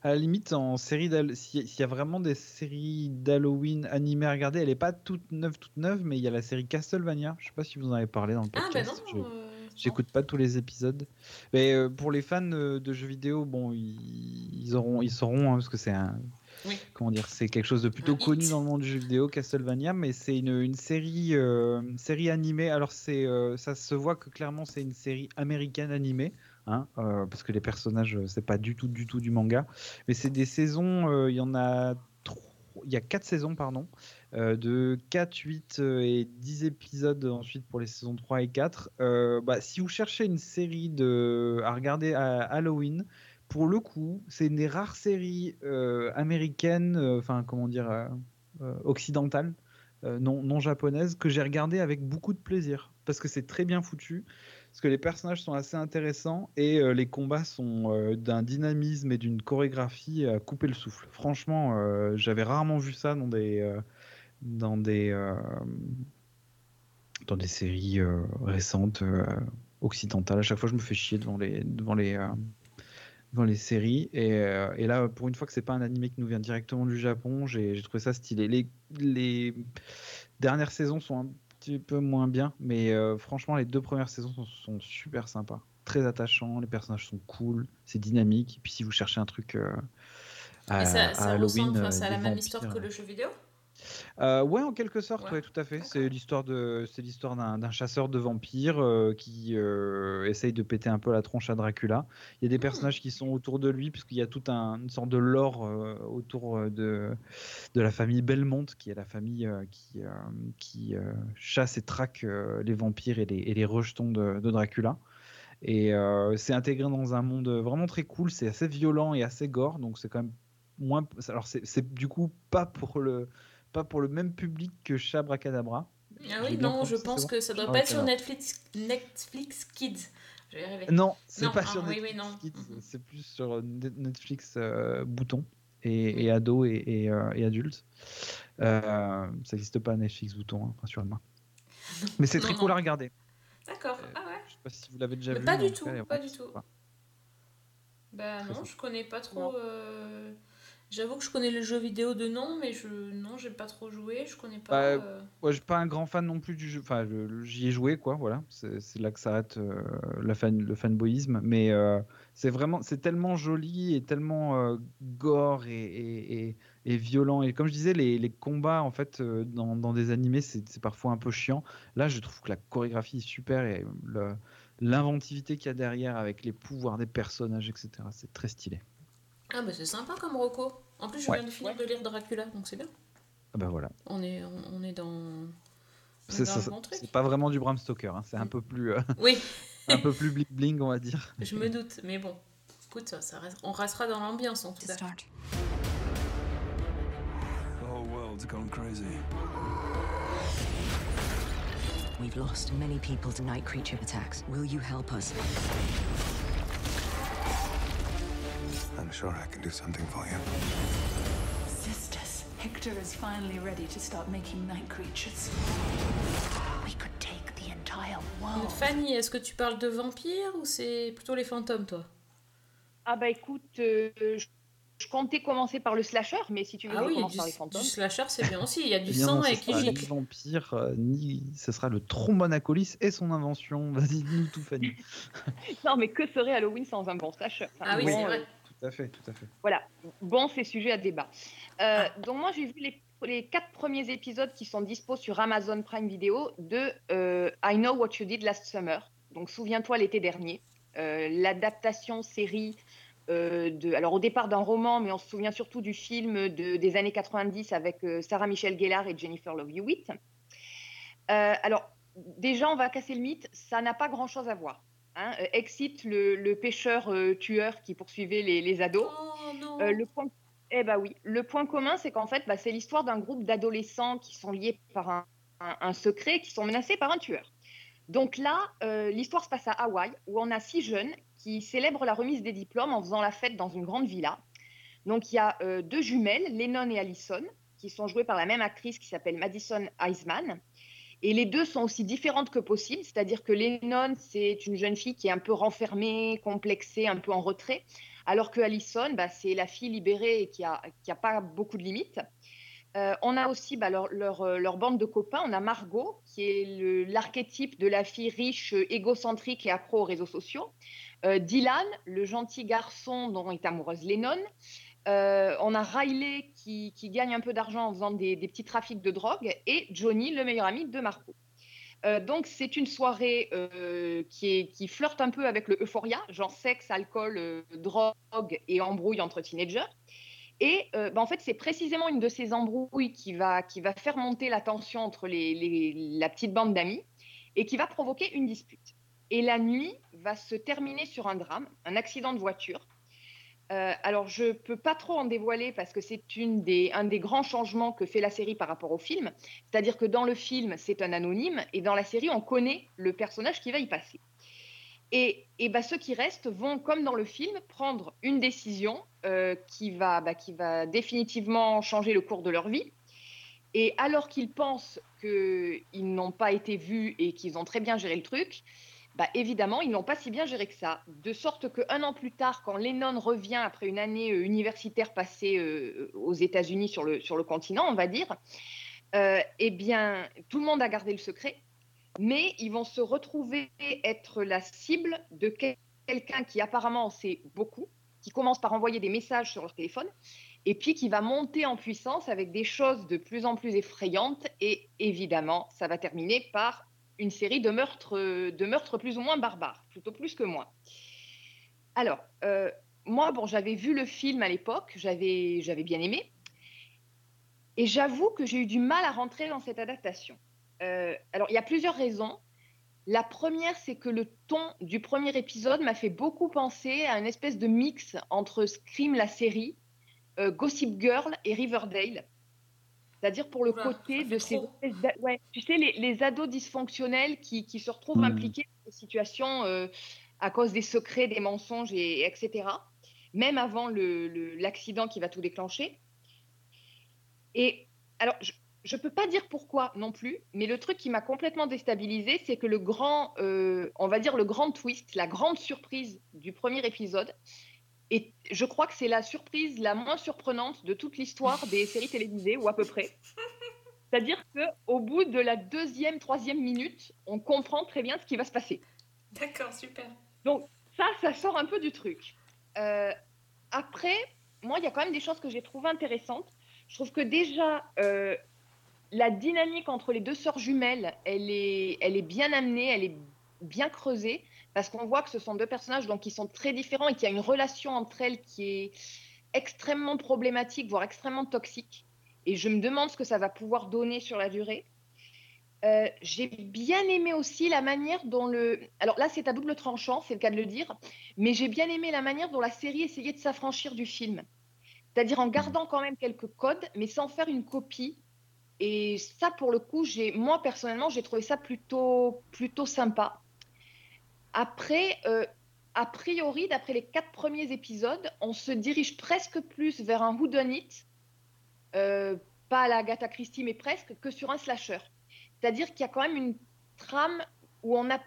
à la limite, en série s'il y a vraiment des séries d'Halloween animées à regarder, elle est pas toute neuve, toute neuve, mais il y a la série Castlevania. Je sais pas si vous en avez parlé dans le Ah, bah podcast. non. Je- euh, J'écoute pas tous les épisodes. Mais euh, pour les fans euh, de jeux vidéo, bon, ils, auront, ils sauront hein, parce que c'est un, Oui. comment dire, c'est quelque chose de plutôt Un hit. connu dans le monde du jeu vidéo, Castlevania. Mais c'est une, une série, euh, série animée. Alors c'est, euh, ça se voit que clairement c'est une série américaine animée. Hein, euh, parce que les personnages, euh, c'est pas du tout, du tout du manga, mais c'est des saisons. euh, Il y en a il y a quatre saisons, pardon, de 4, 8 euh, et 10 épisodes ensuite pour les saisons 3 et 4. Euh, bah, si vous cherchez une série de, à regarder à Halloween, pour le coup, c'est une des rares séries américaines, enfin, comment dire, occidentales, non, non japonaises, que j'ai regardé avec beaucoup de plaisir. Parce que c'est très bien foutu, parce que les personnages sont assez intéressants et euh, les combats sont euh, d'un dynamisme et d'une chorégraphie à couper le souffle. Franchement, euh, j'avais rarement vu ça dans des, dans des, dans des séries récentes occidentales. À chaque fois, je me fais chier devant les, devant les, les séries. Et, là, pour une fois que c'est pas un animé qui nous vient directement du Japon, j'ai trouvé ça stylé. Les, les dernières saisons sont un petit peu moins bien, mais euh, franchement, les deux premières saisons sont, sont super sympas. Très attachants, les personnages sont cool, c'est dynamique. Et puis si vous cherchez un truc euh, à, Et ça, à ça Halloween, ressemble, enfin, euh, c'est à la même histoire que le jeu vidéo? Euh, ouais, en quelque sorte, Ouais. ouais, tout à fait. C'est l'histoire de, c'est l'histoire d'un, d'un chasseur de vampires euh, qui euh, essaye de péter un peu la tronche à Dracula. Il y a des personnages qui sont autour de lui, puisqu'il y a toute un, une sorte de lore euh, autour de, de la famille Belmont, qui est la famille qui, qui chasse et traque les vampires et les, et les rejetons de, de Dracula. Et c'est intégré dans un monde vraiment très cool. C'est assez violent et assez gore, donc c'est quand même moins. Alors c'est, c'est du coup pas pour le pas pour le même public que Chabracadabra. Ah J'ai oui, non, je pense que ça doit pas être sur. Netflix, Netflix Kids. Je vais y arriver. Non, c'est Non, pas ah, sur oui, Netflix. oui, non. Kids, C'est plus sur Net- Netflix euh, bouton et, et ado et, et, euh, et adulte. Euh, ça n'existe pas Netflix bouton, hein, rassure-moi. Mais c'est Non, très non. cool à regarder. D'accord. Ah ouais. Je sais pas si vous l'avez déjà Mais vu. pas du tout cas, pas du tout. Bah non, je connais pas trop. J'avoue que je connais le jeu vidéo de nom, mais je non, j'ai pas trop joué. Je connais pas. Bah, euh, ouais, je suis pas un grand fan non plus du jeu. Enfin, j'y ai joué, quoi. Voilà, c'est là que s'arrête euh, la fan, le fanboyisme. Mais euh, c'est vraiment, c'est tellement joli et tellement euh, gore et, et, et- et violent. Et comme je disais, les, les combats en fait dans, dans des animés, c'est parfois un peu chiant. Là, je trouve que la chorégraphie est super et l'inventivité qu'il y a derrière avec les pouvoirs des personnages, etc. C'est très stylé. Ah bah c'est sympa comme Rocco. En plus, je Ouais. viens de finir de lire Dracula, donc c'est bien. Ah bah voilà. On est, on, on est dans. C'est bon pas vraiment du Bram Stoker. hein, C'est un peu plus, euh, Oui. un peu plus bling bling, on va dire. Je me doute, mais bon. Écoute, ça, ça reste- on restera dans l'ambiance en tout cas. The whole world's gone crazy. We've lost many people to night creature attacks. Will you help us? I'm sure I can do something for you. Sisters, Hector is finally ready to start making night creatures. We could take the entire world. Fanny, est-ce que tu parles de vampires ou c'est plutôt les fantômes, toi? Ah bah écoute, euh, je, je comptais commencer par le slasher, mais si tu veux, Ah oui, du, par les du fantômes. slasher, c'est bien aussi. Il y a du bien, sang non, et ce qui ni vampire, euh, ni ce sera le trombone à colis et son invention. Vas-y, dis-nous tout, Fanny. Non, mais que serait Halloween sans un bon slasher? Enfin, Ah oui, bon, c'est euh, vrai. Tout à fait, tout à fait. Voilà, bon, c'est sujet à débat. Euh, Donc moi, j'ai vu les, les quatre premiers épisodes qui sont dispo sur Amazon Prime Video de euh, I Know What You Did Last Summer. Donc souviens-toi l'été dernier, Euh, l'adaptation série euh, de, alors au départ d'un roman, mais on se souvient surtout du film de- des années 90 avec euh, Sarah Michelle Gellar et Jennifer Love Hewitt. Euh, alors déjà, on va casser le mythe, ça n'a pas grand-chose à voir. Hein. Euh, Exit, le, le pêcheur euh, tueur qui poursuivait les, les ados. Euh, le point, eh ben oui, le point commun, c'est qu'en fait, bah, c'est l'histoire d'un groupe d'adolescents qui sont liés par un, un- un secret, qui sont menacés par un tueur. Donc là, euh, l'histoire se passe à Hawaï, où on a six jeunes qui célèbrent la remise des diplômes en faisant la fête dans une grande villa. Donc il y a deux jumelles, Lennon et Allison, qui sont jouées par la même actrice qui s'appelle Madison Eisman. Et les deux sont aussi différentes que possible, c'est-à-dire que Lennon, c'est une jeune fille qui est un peu renfermée, complexée, un peu en retrait, alors que Allison, bah, c'est la fille libérée et qui n'a qui a pas beaucoup de limites. Euh, on a aussi bah, leur, euh, leur bande de copains. On a Margot, qui est l'archétype de la fille riche, égocentrique et accro aux réseaux sociaux. Euh, Dylan, le gentil garçon dont est amoureuse Lennon. Euh, on a Riley qui, gagne un peu d'argent en faisant des, petits trafics de drogue. Et Johnny, le meilleur ami de Margot. Euh, donc c'est une soirée euh, qui, flirte un peu avec le euphoria, genre sexe, alcool, drogue et embrouille entre teenagers. Et bah, en fait, c'est précisément une de ces embrouilles qui va, qui faire monter la tension entre la petite bande d'amis et qui va provoquer une dispute. Et la nuit va se terminer sur un drame, un accident de voiture. Euh, alors, je peux pas trop en dévoiler parce que c'est un des grands changements que fait la série par rapport au film. C'est-à-dire que dans le film, c'est un anonyme et dans la série, on connaît le personnage qui va y passer. Et, et bah, ceux qui restent vont, comme dans le film, prendre une décision euh, qui, va, bah, qui va définitivement changer le cours de leur vie. Et alors qu'ils pensent qu'ils n'ont pas été vus et qu'ils ont très bien géré le truc, bah, évidemment, ils n'ont pas si bien géré que ça. De sorte qu'un an plus tard, quand Lennon revient après une année euh, universitaire passée euh, aux États-Unis sur le, continent, on va dire, euh, eh bien, tout le monde a gardé le secret, mais ils vont se retrouver être la cible de quel- quelqu'un qui apparemment en sait beaucoup, qui commence par envoyer des messages sur leur téléphone, et puis qui va monter en puissance avec des choses de plus en plus effrayantes, et évidemment, ça va terminer par une série de meurtres, euh, de meurtres plus ou moins barbares, plutôt plus que moins. Alors, euh, moi, bon, j'avais vu le film à l'époque, j'avais, bien aimé, et j'avoue que j'ai eu du mal à rentrer dans cette adaptation. Euh, alors, il y a plusieurs raisons. La première, c'est que le ton du premier épisode m'a fait beaucoup penser à une espèce de mix entre Scream, la série, Gossip Girl et Riverdale. C'est-à-dire pour le Oula, côté de ces ouais, tu sais, les, les ados dysfonctionnels qui, qui se retrouvent Mhm. impliqués dans des situations euh, à cause des secrets, des mensonges, et, etc. Même avant le- le- l'accident qui va tout déclencher. Et alors, je ne peux pas dire pourquoi non plus, mais le truc qui m'a complètement déstabilisée, c'est que le grand, euh, on va dire le grand twist, la grande surprise du premier épisode, et je crois que c'est la surprise la moins surprenante de toute l'histoire des séries télévisées, ou à peu près. C'est-à-dire qu'au bout de la deuxième, troisième minute, on comprend très bien ce qui va se passer. D'accord, super. Donc ça, ça sort un peu du truc. Euh, après, moi, il y a quand même des choses que j'ai trouvées intéressantes. Je trouve que déjà, euh, la dynamique entre les deux sœurs jumelles, elle est, elle est bien amenée, elle est bien creusée, parce qu'on voit que ce sont deux personnages donc, qui sont très différents et qu'il y a une relation entre elles qui est extrêmement problématique, voire extrêmement toxique. Et je me demande ce que ça va pouvoir donner sur la durée. Euh, j'ai bien aimé aussi la manière dont le. Alors là, c'est à double tranchant, c'est le cas de le dire, mais j'ai bien aimé la manière dont la série essayait de s'affranchir du film. C'est-à-dire en gardant quand même quelques codes, mais sans faire une copie. Et ça, pour le coup, moi personnellement, j'ai trouvé ça plutôt, plutôt sympa. Après, euh, a priori, d'après les quatre premiers épisodes, on se dirige presque plus vers un whodunit, euh, pas la Agatha Christie, mais presque, que sur un slasher. C'est-à-dire qu'il y a quand même une trame où on a,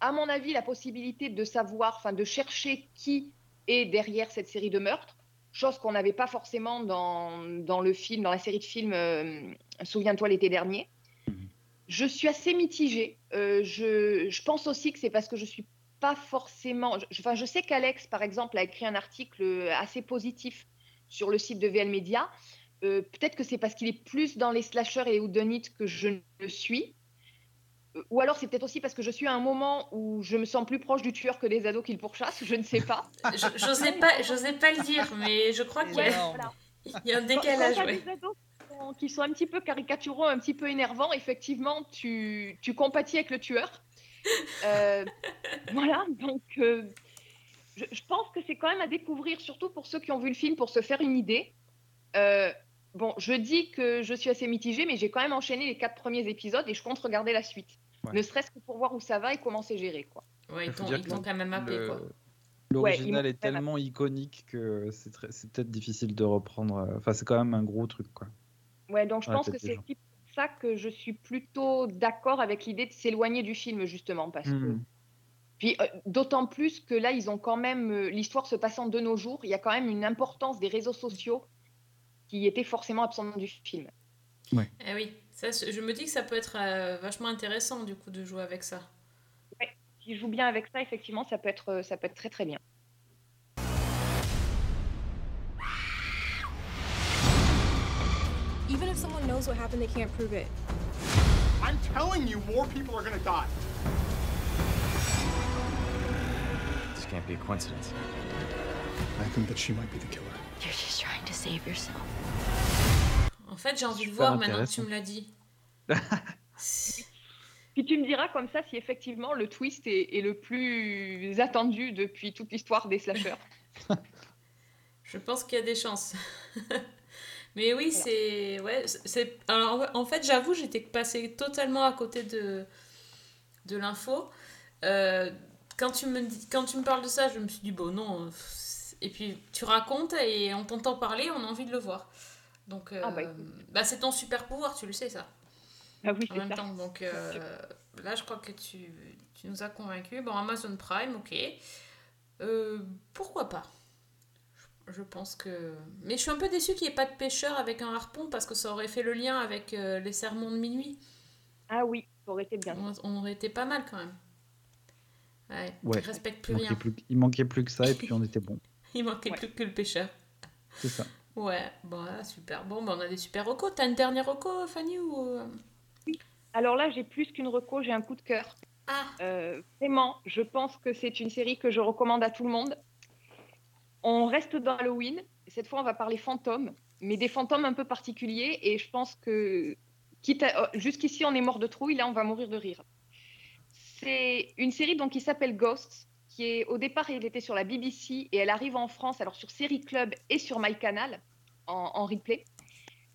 à mon avis, la possibilité de savoir, enfin de chercher qui est derrière cette série de meurtres, chose qu'on n'avait pas forcément dans, dans le film, dans la série de films euh, Souviens-toi l'été dernier. Je suis assez mitigée. Euh, je, je pense aussi que c'est parce que je suis pas forcément. Je, enfin, je sais qu'Alex, par exemple, a écrit un article assez positif sur le site de VL Media. Euh, Peut-être que c'est parce qu'il est plus dans les slashers et les whodunits que je ne le suis. Euh, Ou alors c'est peut-être aussi parce que je suis à un moment où je me sens plus proche du tueur que des ados qui le pourchassent, je ne sais pas. J'osais pas, pas le dire, mais je crois qu'il y, a- voilà. il y a un décalage. quand t'as ouais. des ados qui sont, un petit peu caricaturaux, un petit peu énervants, effectivement, tu, tu compatis avec le tueur. Euh, voilà, donc euh, je, je pense que c'est quand même à découvrir, surtout pour ceux qui ont vu le film, pour se faire une idée. Euh, bon, je dis que je suis assez mitigée, mais j'ai quand même enchaîné les quatre premiers épisodes et je compte regarder la suite. Ouais. Ne serait-ce que pour voir où ça va et comment c'est géré. Quoi. Ouais, ils t'ont quand même appelé, le- quoi. L'original Ouais, est tellement iconique que c'est très- peut-être difficile de reprendre. Enfin, c'est quand même un gros truc, quoi. Ouais, donc je Ouais, pense que c'est gens. aussi pour ça que je suis plutôt d'accord avec l'idée de s'éloigner du film, justement, parce que Mhm. Puis euh, d'autant plus que là, ils ont quand même euh, l'histoire se passant de nos jours, il y a quand même une importance des réseaux sociaux qui était forcément absente du film. Eh oui, ça, je me dis que ça peut être euh, vachement intéressant du coup de jouer avec ça. S'ils jouent bien avec ça, effectivement, ça peut être, ça peut être très très bien. Even if someone knows what happened, they can't prove it. I'm telling you, more people are gonna die. This can't be a coincidence. I think that she might be the killer. You're just trying to save yourself. En fait, j'ai envie de voir maintenant que tu me l'as dit. Puis tu me diras comme ça si effectivement le twist est, est le plus attendu depuis toute l'histoire des slashers. Je pense qu'il y a des chances. Mais oui, c'est. Ouais, c'est. Alors, en fait, j'avoue, j'étais passée totalement à côté de, de l'info. Euh, quand, tu me dis... quand tu me parles de ça, je me suis dit, bon, non. euh, Et puis, tu racontes et on t'entend parler, on a envie de le voir. Donc, euh, Ah bah, bah, c'est ton super pouvoir, tu le sais, ça. Ah oui, en même ça. temps. Donc euh, là, je crois que tu, tu nous as convaincus. Bon, Amazon Prime, ok. Euh, pourquoi pas? Je pense que. Mais je suis un peu déçue qu'il n'y ait pas de pêcheur avec un harpon parce que ça aurait fait le lien avec euh, les sermons de minuit. Ah oui, ça aurait été bien. On, on aurait été pas mal quand même. Ouais, Ouais. il respecte plus il, rien. plus, il manquait plus que ça et puis on était bon. Il manquait plus que le pêcheur. C'est ça. Ouais, bon, ah, super. Bon, bah, on a des super recos. T'as une dernière reco, Fanny ou... euh? Alors là, j'ai plus qu'une reco, j'ai un coup de cœur. Euh, vraiment, je pense que c'est une série que je recommande à tout le monde. On reste dans Halloween. Cette fois, on va parler fantômes, mais des fantômes un peu particuliers. Et je pense que, oh, jusqu'ici, on est mort de trouille. Là, on va mourir de rire. C'est une série donc qui s'appelle Ghosts, qui est au départ, elle était sur la BBC et elle arrive en France, alors sur Série Club et sur MyCanal en, en replay.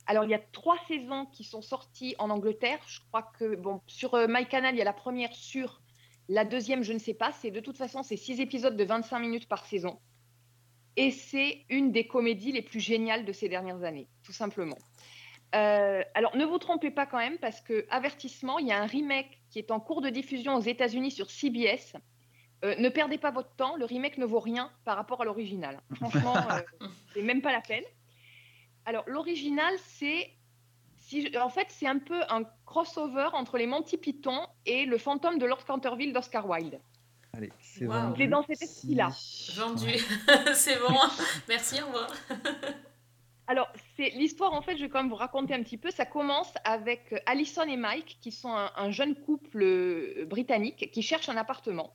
Alors, il y a trois saisons qui sont sorties en Angleterre. Je crois que, bon, sur euh, MyCanal, il y a la première, sur la deuxième, je ne sais pas. C'est de toute façon, c'est six épisodes de 25 minutes par saison. Et c'est une des comédies les plus géniales de ces dernières années, tout simplement. Euh, alors, ne vous trompez pas quand même, parce que, avertissement, il y a un remake qui est en cours de diffusion aux États-Unis sur CBS. Euh, ne perdez pas votre temps, le remake ne vaut rien par rapport à l'original. Franchement, euh, c'est même pas la peine. Alors, l'original, c'est. Si je- En fait, c'est un peu un crossover entre les Monty Python et le fantôme de Lord Canterville d'Oscar Wilde. Allez, c'est Waouh. vendu. Il est dans cet esprit-là. Vendu. c'est bon. Merci, au revoir. Alors, c'est l'histoire, en fait, je vais quand même vous raconter un petit peu. Ça commence avec euh, Alison et Mike, qui sont un, un jeune couple euh, britannique qui cherche un appartement.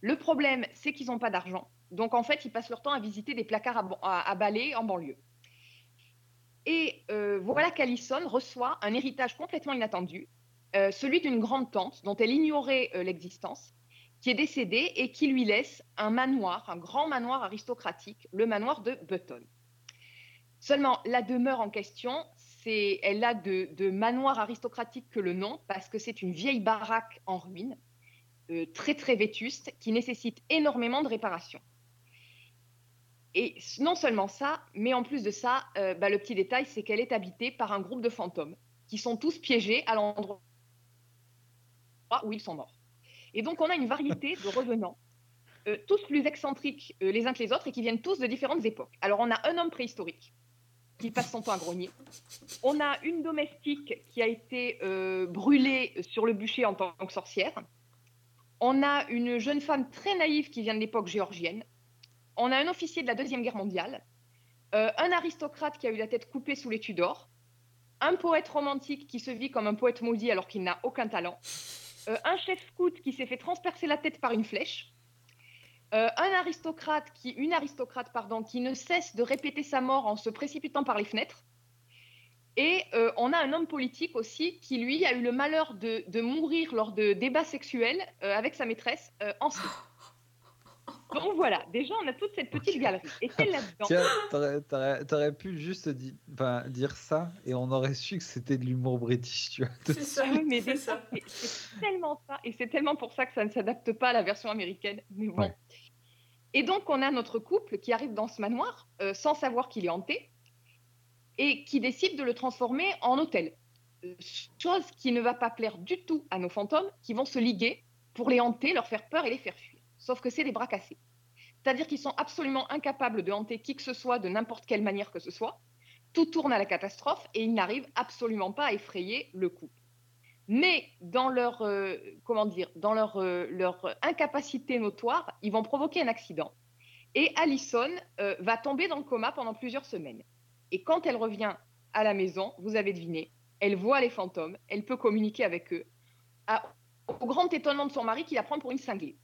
Le problème, c'est qu'ils n'ont pas d'argent. Donc, en fait, ils passent leur temps à visiter des placards à, à, à balai en banlieue. Et euh, voilà qu'Alison reçoit un héritage complètement inattendu, euh, celui d'une grande tante dont elle ignorait euh, l'existence, qui est décédée et qui lui laisse un manoir, un grand manoir aristocratique, le manoir de Button. Seulement, la demeure en question, c'est, elle a de, manoir aristocratique que le nom, parce que c'est une vieille baraque en ruine, euh, très très vétuste, qui nécessite énormément de réparations. Et non seulement ça, mais en plus de ça, euh, bah, le petit détail, c'est qu'elle est habitée par un groupe de fantômes, qui sont tous piégés à l'endroit où ils sont morts. Et donc, on a une variété de revenants, euh, tous plus excentriques euh, les uns que les autres, et qui viennent tous de différentes époques. Alors, on a un homme préhistorique, qui passe son temps à grogner. On a une domestique qui a été euh, brûlée sur le bûcher en tant que sorcière. On a une jeune femme très naïve qui vient de l'époque géorgienne. On a un officier de la Deuxième Guerre mondiale. Un aristocrate qui a eu la tête coupée sous les Tudors. Un poète romantique qui se vit comme un poète maudit alors qu'il n'a aucun talent. Euh, un chef scout qui s'est fait transpercer la tête par une flèche. Euh, une aristocrate qui ne cesse de répéter sa mort en se précipitant par les fenêtres. Et euh, on a un homme politique aussi qui, lui, a eu le malheur de, mourir lors de débats sexuels avec sa maîtresse en. Donc voilà, déjà, on a toute cette petite galerie. Et c'est là-dedans. Tiens, t'aurais, t'aurais- t'aurais pu juste di- dire ça et on aurait su que c'était de l'humour british, tu vois. Ah oui, mais déjà, c'est- c'est tellement ça, et c'est tellement pour ça que ça ne s'adapte pas à la version américaine. Mais bon. Ouais. Et donc, on a notre couple qui arrive dans ce manoir euh, sans savoir qu'il est hanté et qui décide de le transformer en hôtel. Euh, Chose qui ne va pas plaire du tout à nos fantômes qui vont se liguer pour les hanter, leur faire peur et les faire fuir. Sauf que c'est des bras cassés. C'est-à-dire qu'ils sont absolument incapables de hanter qui que ce soit de n'importe quelle manière que ce soit. Tout tourne à la catastrophe et ils n'arrivent absolument pas à effrayer le couple. Mais dans leur, euh, comment dire, dans leur, euh, leur incapacité notoire, ils vont provoquer un accident. Et Allison euh, va tomber dans le coma pendant plusieurs semaines. Et quand elle revient à la maison, vous avez deviné, elle voit les fantômes, elle peut communiquer avec eux, au grand étonnement de son mari qui la prend pour une cinglée.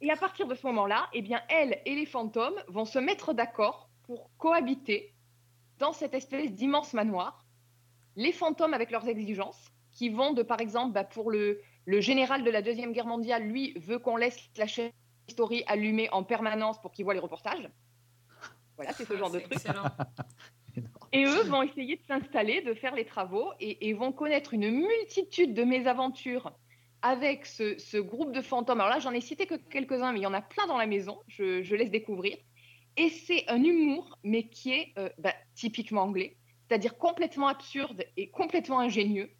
Et à partir de ce moment-là, eh bien, elle et les fantômes vont se mettre d'accord pour cohabiter dans cette espèce d'immense manoir. Les fantômes avec leurs exigences, qui vont de, par exemple, bah, pour le, le général de la Deuxième Guerre mondiale, lui, veut qu'on laisse la chaîne History allumée en permanence pour qu'il voit les reportages. Voilà, c'est ce genre de truc. Excellent. Et eux vont essayer de s'installer, de faire les travaux et, et vont connaître une multitude de mésaventures avec ce, groupe de fantômes. Alors là, j'en ai cité que quelques-uns, mais il y en a plein dans la maison. Je, laisse découvrir. Et c'est un humour, mais qui est euh, bah, typiquement anglais, c'est-à-dire complètement absurde et complètement ingénieux.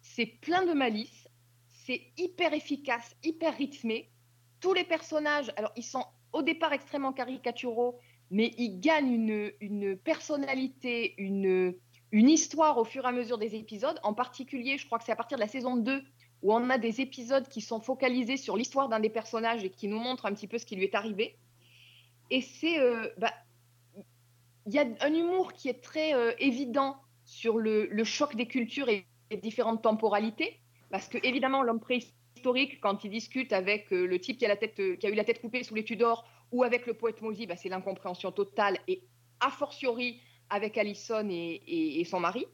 c'est plein de malice, c'est hyper efficace, hyper rythmé. Tous les personnages, alors ils sont au départ extrêmement caricaturaux, mais ils gagnent une, une personnalité, une, une histoire au fur et à mesure des épisodes. En particulier, je crois que c'est à partir de la saison 2 où on a des épisodes qui sont focalisés sur l'histoire d'un des personnages et qui nous montrent un petit peu ce qui lui est arrivé. Et c'est, euh, bah, il y a un humour qui est très euh, évident sur le, choc des cultures et les différentes temporalités, parce que évidemment l'homme préhistorique, quand il discute avec euh, le type qui a, la tête, qui a eu la tête coupée sous les Tudors ou avec le poète Mozi, bah, c'est l'incompréhension totale et a fortiori avec Allison et son mari.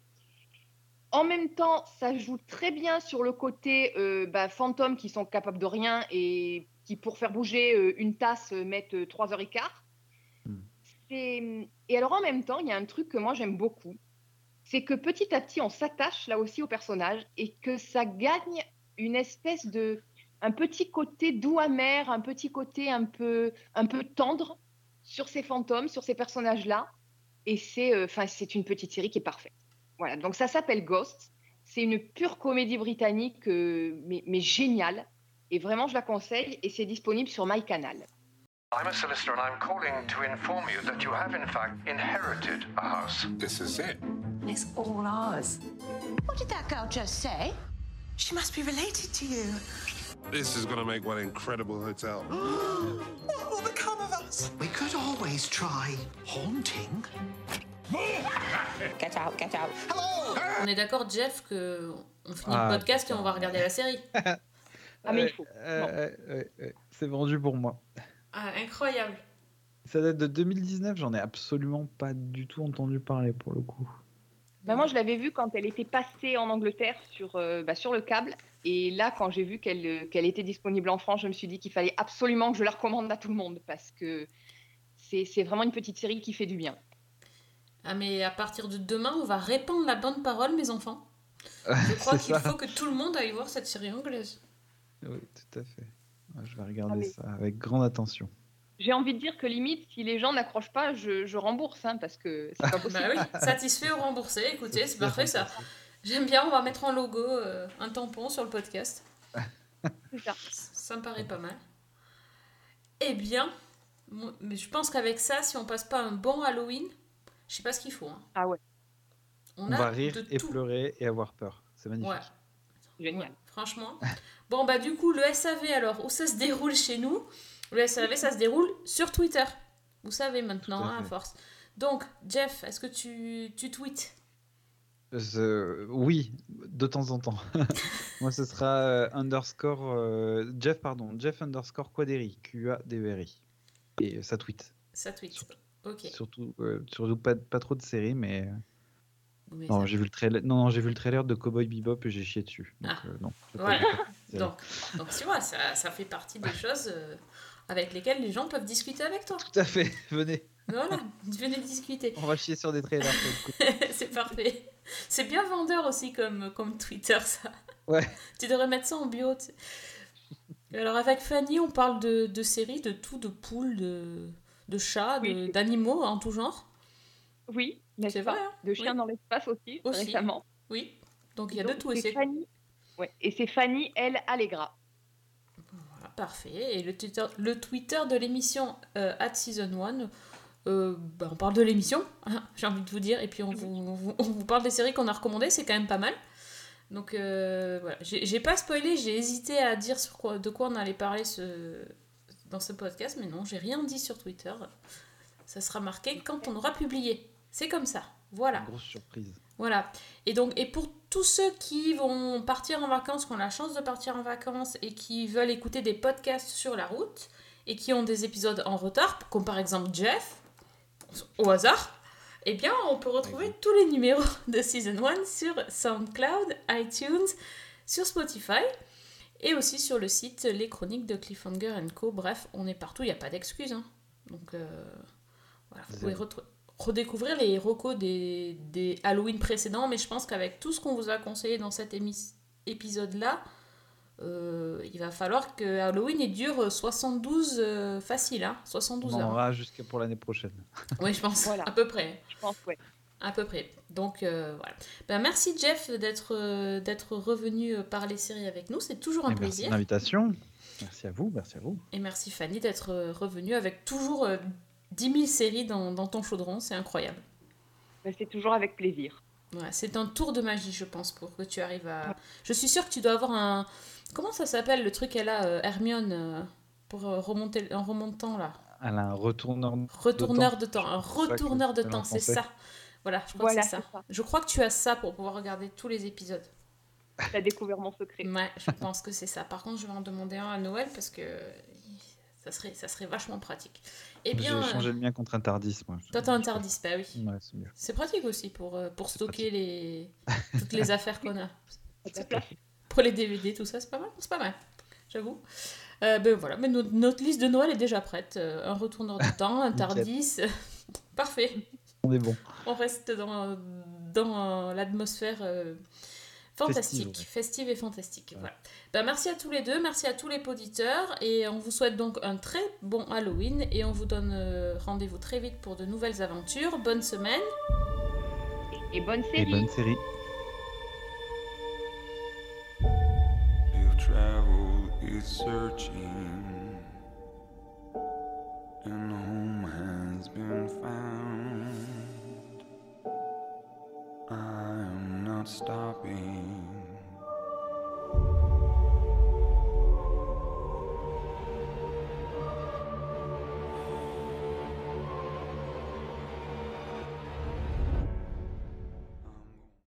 En même temps, ça joue très bien sur le côté euh, bah, fantômes qui sont capables de rien et qui, pour faire bouger euh, une tasse, euh, mettent euh, trois heures et quart. C'est- Et alors, en même temps, il y a un truc que moi j'aime beaucoup, c'est que petit à petit, on s'attache là aussi au personnage et que ça gagne une espèce de. un petit côté doux amer, un petit côté un peu, un peu tendre sur ces fantômes, sur ces personnages-là. Et c'est euh, c'est une petite série qui est parfaite. Voilà, donc ça s'appelle Ghost. C'est une pure comédie britannique, euh, mais, mais géniale. Et vraiment, je la conseille et c'est disponible sur MyCanal. I'm a solicitor and I'm calling to inform you that you have in fact inherited a house. This is it. It's all ours. What did that girl just say? She must be related to you. This is gonna make one incredible hotel. what will become of us? We could always try haunting. Out, out. On est d'accord, Jeff, que on finit Ah, le podcast et on va regarder la série. Ah, mais il faut. euh, ouais, C'est vendu pour moi. Ah, incroyable. Ça date de 2019, j'en ai absolument pas du tout entendu parler pour le coup. Bah, moi, je l'avais vue quand elle était passée en Angleterre sur, euh, bah, sur le câble. Et là, quand j'ai vu qu'elle euh, qu'elle était disponible en France, je me suis dit qu'il fallait absolument que je la recommande à tout le monde parce que c'est vraiment une petite série qui fait du bien. Ah, mais à partir de demain, on va répandre la bonne parole, mes enfants. Je crois qu'il faut que tout le monde aille voir cette série anglaise. Oui, tout à fait. Ouais, Je vais regarder Ah, mais- ça avec grande attention. J'ai envie de dire que limite, si les gens n'accrochent pas, je, je rembourse hein, parce que c'est pas possible. Bah oui, satisfait ou remboursé. Écoutez, c'est parfait ça. J'aime bien, on va mettre en logo euh, un tampon sur le podcast. Ça. Ça me paraît pas mal. Eh bien, moi- mais je pense qu'avec ça, si on passe pas un bon Halloween, je sais pas ce qu'il faut. hein. Ah ouais, On, a va rire de et tout. pleurer et avoir peur. C'est magnifique. Ouais, génial. franchement. Bon, bah du coup, le SAV alors, où ça se déroule chez nous? Le SAV, ça se déroule sur Twitter. Vous savez maintenant, à hein, à force. Donc, Jeff, est-ce que tu, tu tweets? Euh, oui, de temps en temps. Moi, ce sera euh, underscore euh, Jeff, pardon, Jeff underscore Quaderi, Q-A-D-E-R-I. Et ça tweet. Ça tweet. Surtout, euh, surtout pas, pas trop de séries, mais. Mais non, ça- j'ai vu le trailer. Non, non, j'ai vu le trailer de Cowboy Bebop et j'ai chié dessus. Donc, Ah. euh, non. Voilà. Donc, donc, tu vois, ça, ça fait partie des choses euh, avec lesquelles les gens peuvent discuter avec toi. Tout à fait. Venez, Voilà, venez discuter. on va chier sur des trailers. C'est parfait. C'est bien vendeur aussi comme, comme Twitter, ça. Ouais. Tu devrais mettre ça en bio. tu. Alors, avec Fanny, on parle de, de séries, de tout, de poules, de, de chats, Oui. d'animaux en tout genre. Oui, C'est vrai, hein De chiens Oui. dans l'espace aussi, Aussi. récemment. Oui. Donc, il y a de tout. Et c'est Fanny. Ouais. Et c'est Fanny, elle, Allegra. Voilà, parfait. Et le Twitter, le Twitter de l'émission euh, at Season 1, euh, bah, on parle de l'émission, hein, j'ai envie de vous dire, et puis on vous, on vous, on vous parle des séries qu'on a recommandées, c'est quand même pas mal. Donc euh, voilà, j'ai j'ai pas spoilé, j'ai hésité à dire sur quoi, de quoi on allait parler ce, dans ce podcast, mais non, j'ai rien dit sur Twitter. Ça sera marqué quand on aura publié. C'est comme ça. Voilà. Grosse surprise. Voilà. Et donc, et pour tous ceux qui vont partir en vacances, qui ont la chance de partir en vacances et qui veulent écouter des podcasts sur la route et qui ont des épisodes en retard, comme par exemple Jeff, au hasard, eh bien, on peut retrouver tous les numéros de Season 1 sur SoundCloud, iTunes, sur Spotify et aussi sur le site Les Chroniques de Cliffhanger Co. Bref, on est partout, il n'y a pas d'excuses. hein. Donc, euh, voilà, vous pouvez redécouvrir les recos des, des Halloween précédents, mais je pense qu'avec tout ce qu'on vous a conseillé dans cet épisode-là, euh, il va falloir que Halloween il dure 72 euh, facile, hein, 72 On en heures. aura jusqu'à pour l'année prochaine. Oui, je pense, Voilà. à peu près. Je pense, ouais. À peu près. Donc euh, voilà. Ben, merci Jeff d'être euh, d'être revenu euh, parler séries avec nous. C'est toujours un Et merci plaisir. de l'invitation. Merci à vous, merci à vous. Et merci Fanny d'être euh, revenue avec toujours euh, 10 000 séries dans, dans ton chaudron. C'est incroyable. Bah, c'est toujours avec plaisir. Ouais, c'est un tour de magie, je pense, pour que tu arrives à. Je suis sûre que tu dois avoir un. Comment ça s'appelle le truc qu'elle a, euh, Hermione, euh, pour euh, remonter en remontant là? Elle a un retourneur, Retourneur de de temps, un retourneur de temps, c'est ça. Voilà, je crois Voilà, que c'est ça. Je crois que tu as ça pour pouvoir regarder tous les épisodes. Tu as découvert mon secret. Ouais, je pense que c'est ça. Par contre, je vais en demander un à Noël parce que ça serait, ça serait vachement pratique. Eh bien, J'ai changé le mien contre un Tardis, moi. toi, t'as un Tardis, bah oui. Ouais, c'est mieux. C'est pratique aussi pour, euh, pour stocker les... toutes les affaires qu'on a. Pour les DVD, tout ça, c'est pas mal. C'est pas mal, j'avoue. Euh, ben voilà, mais notre, notre liste de Noël est déjà prête. Euh, un retourneur de temps, un. Tardis. Parfait. On est bon. On reste dans, dans l'atmosphère euh, fantastique, Festive, festive, et fantastique. Voilà. Ben, merci à tous les deux, merci à tous les auditeurs et on vous souhaite donc un très bon Halloween et on vous donne euh, rendez-vous très vite pour de nouvelles aventures. Bonne semaine. Et bonne Et bonne série. I'm not stopping.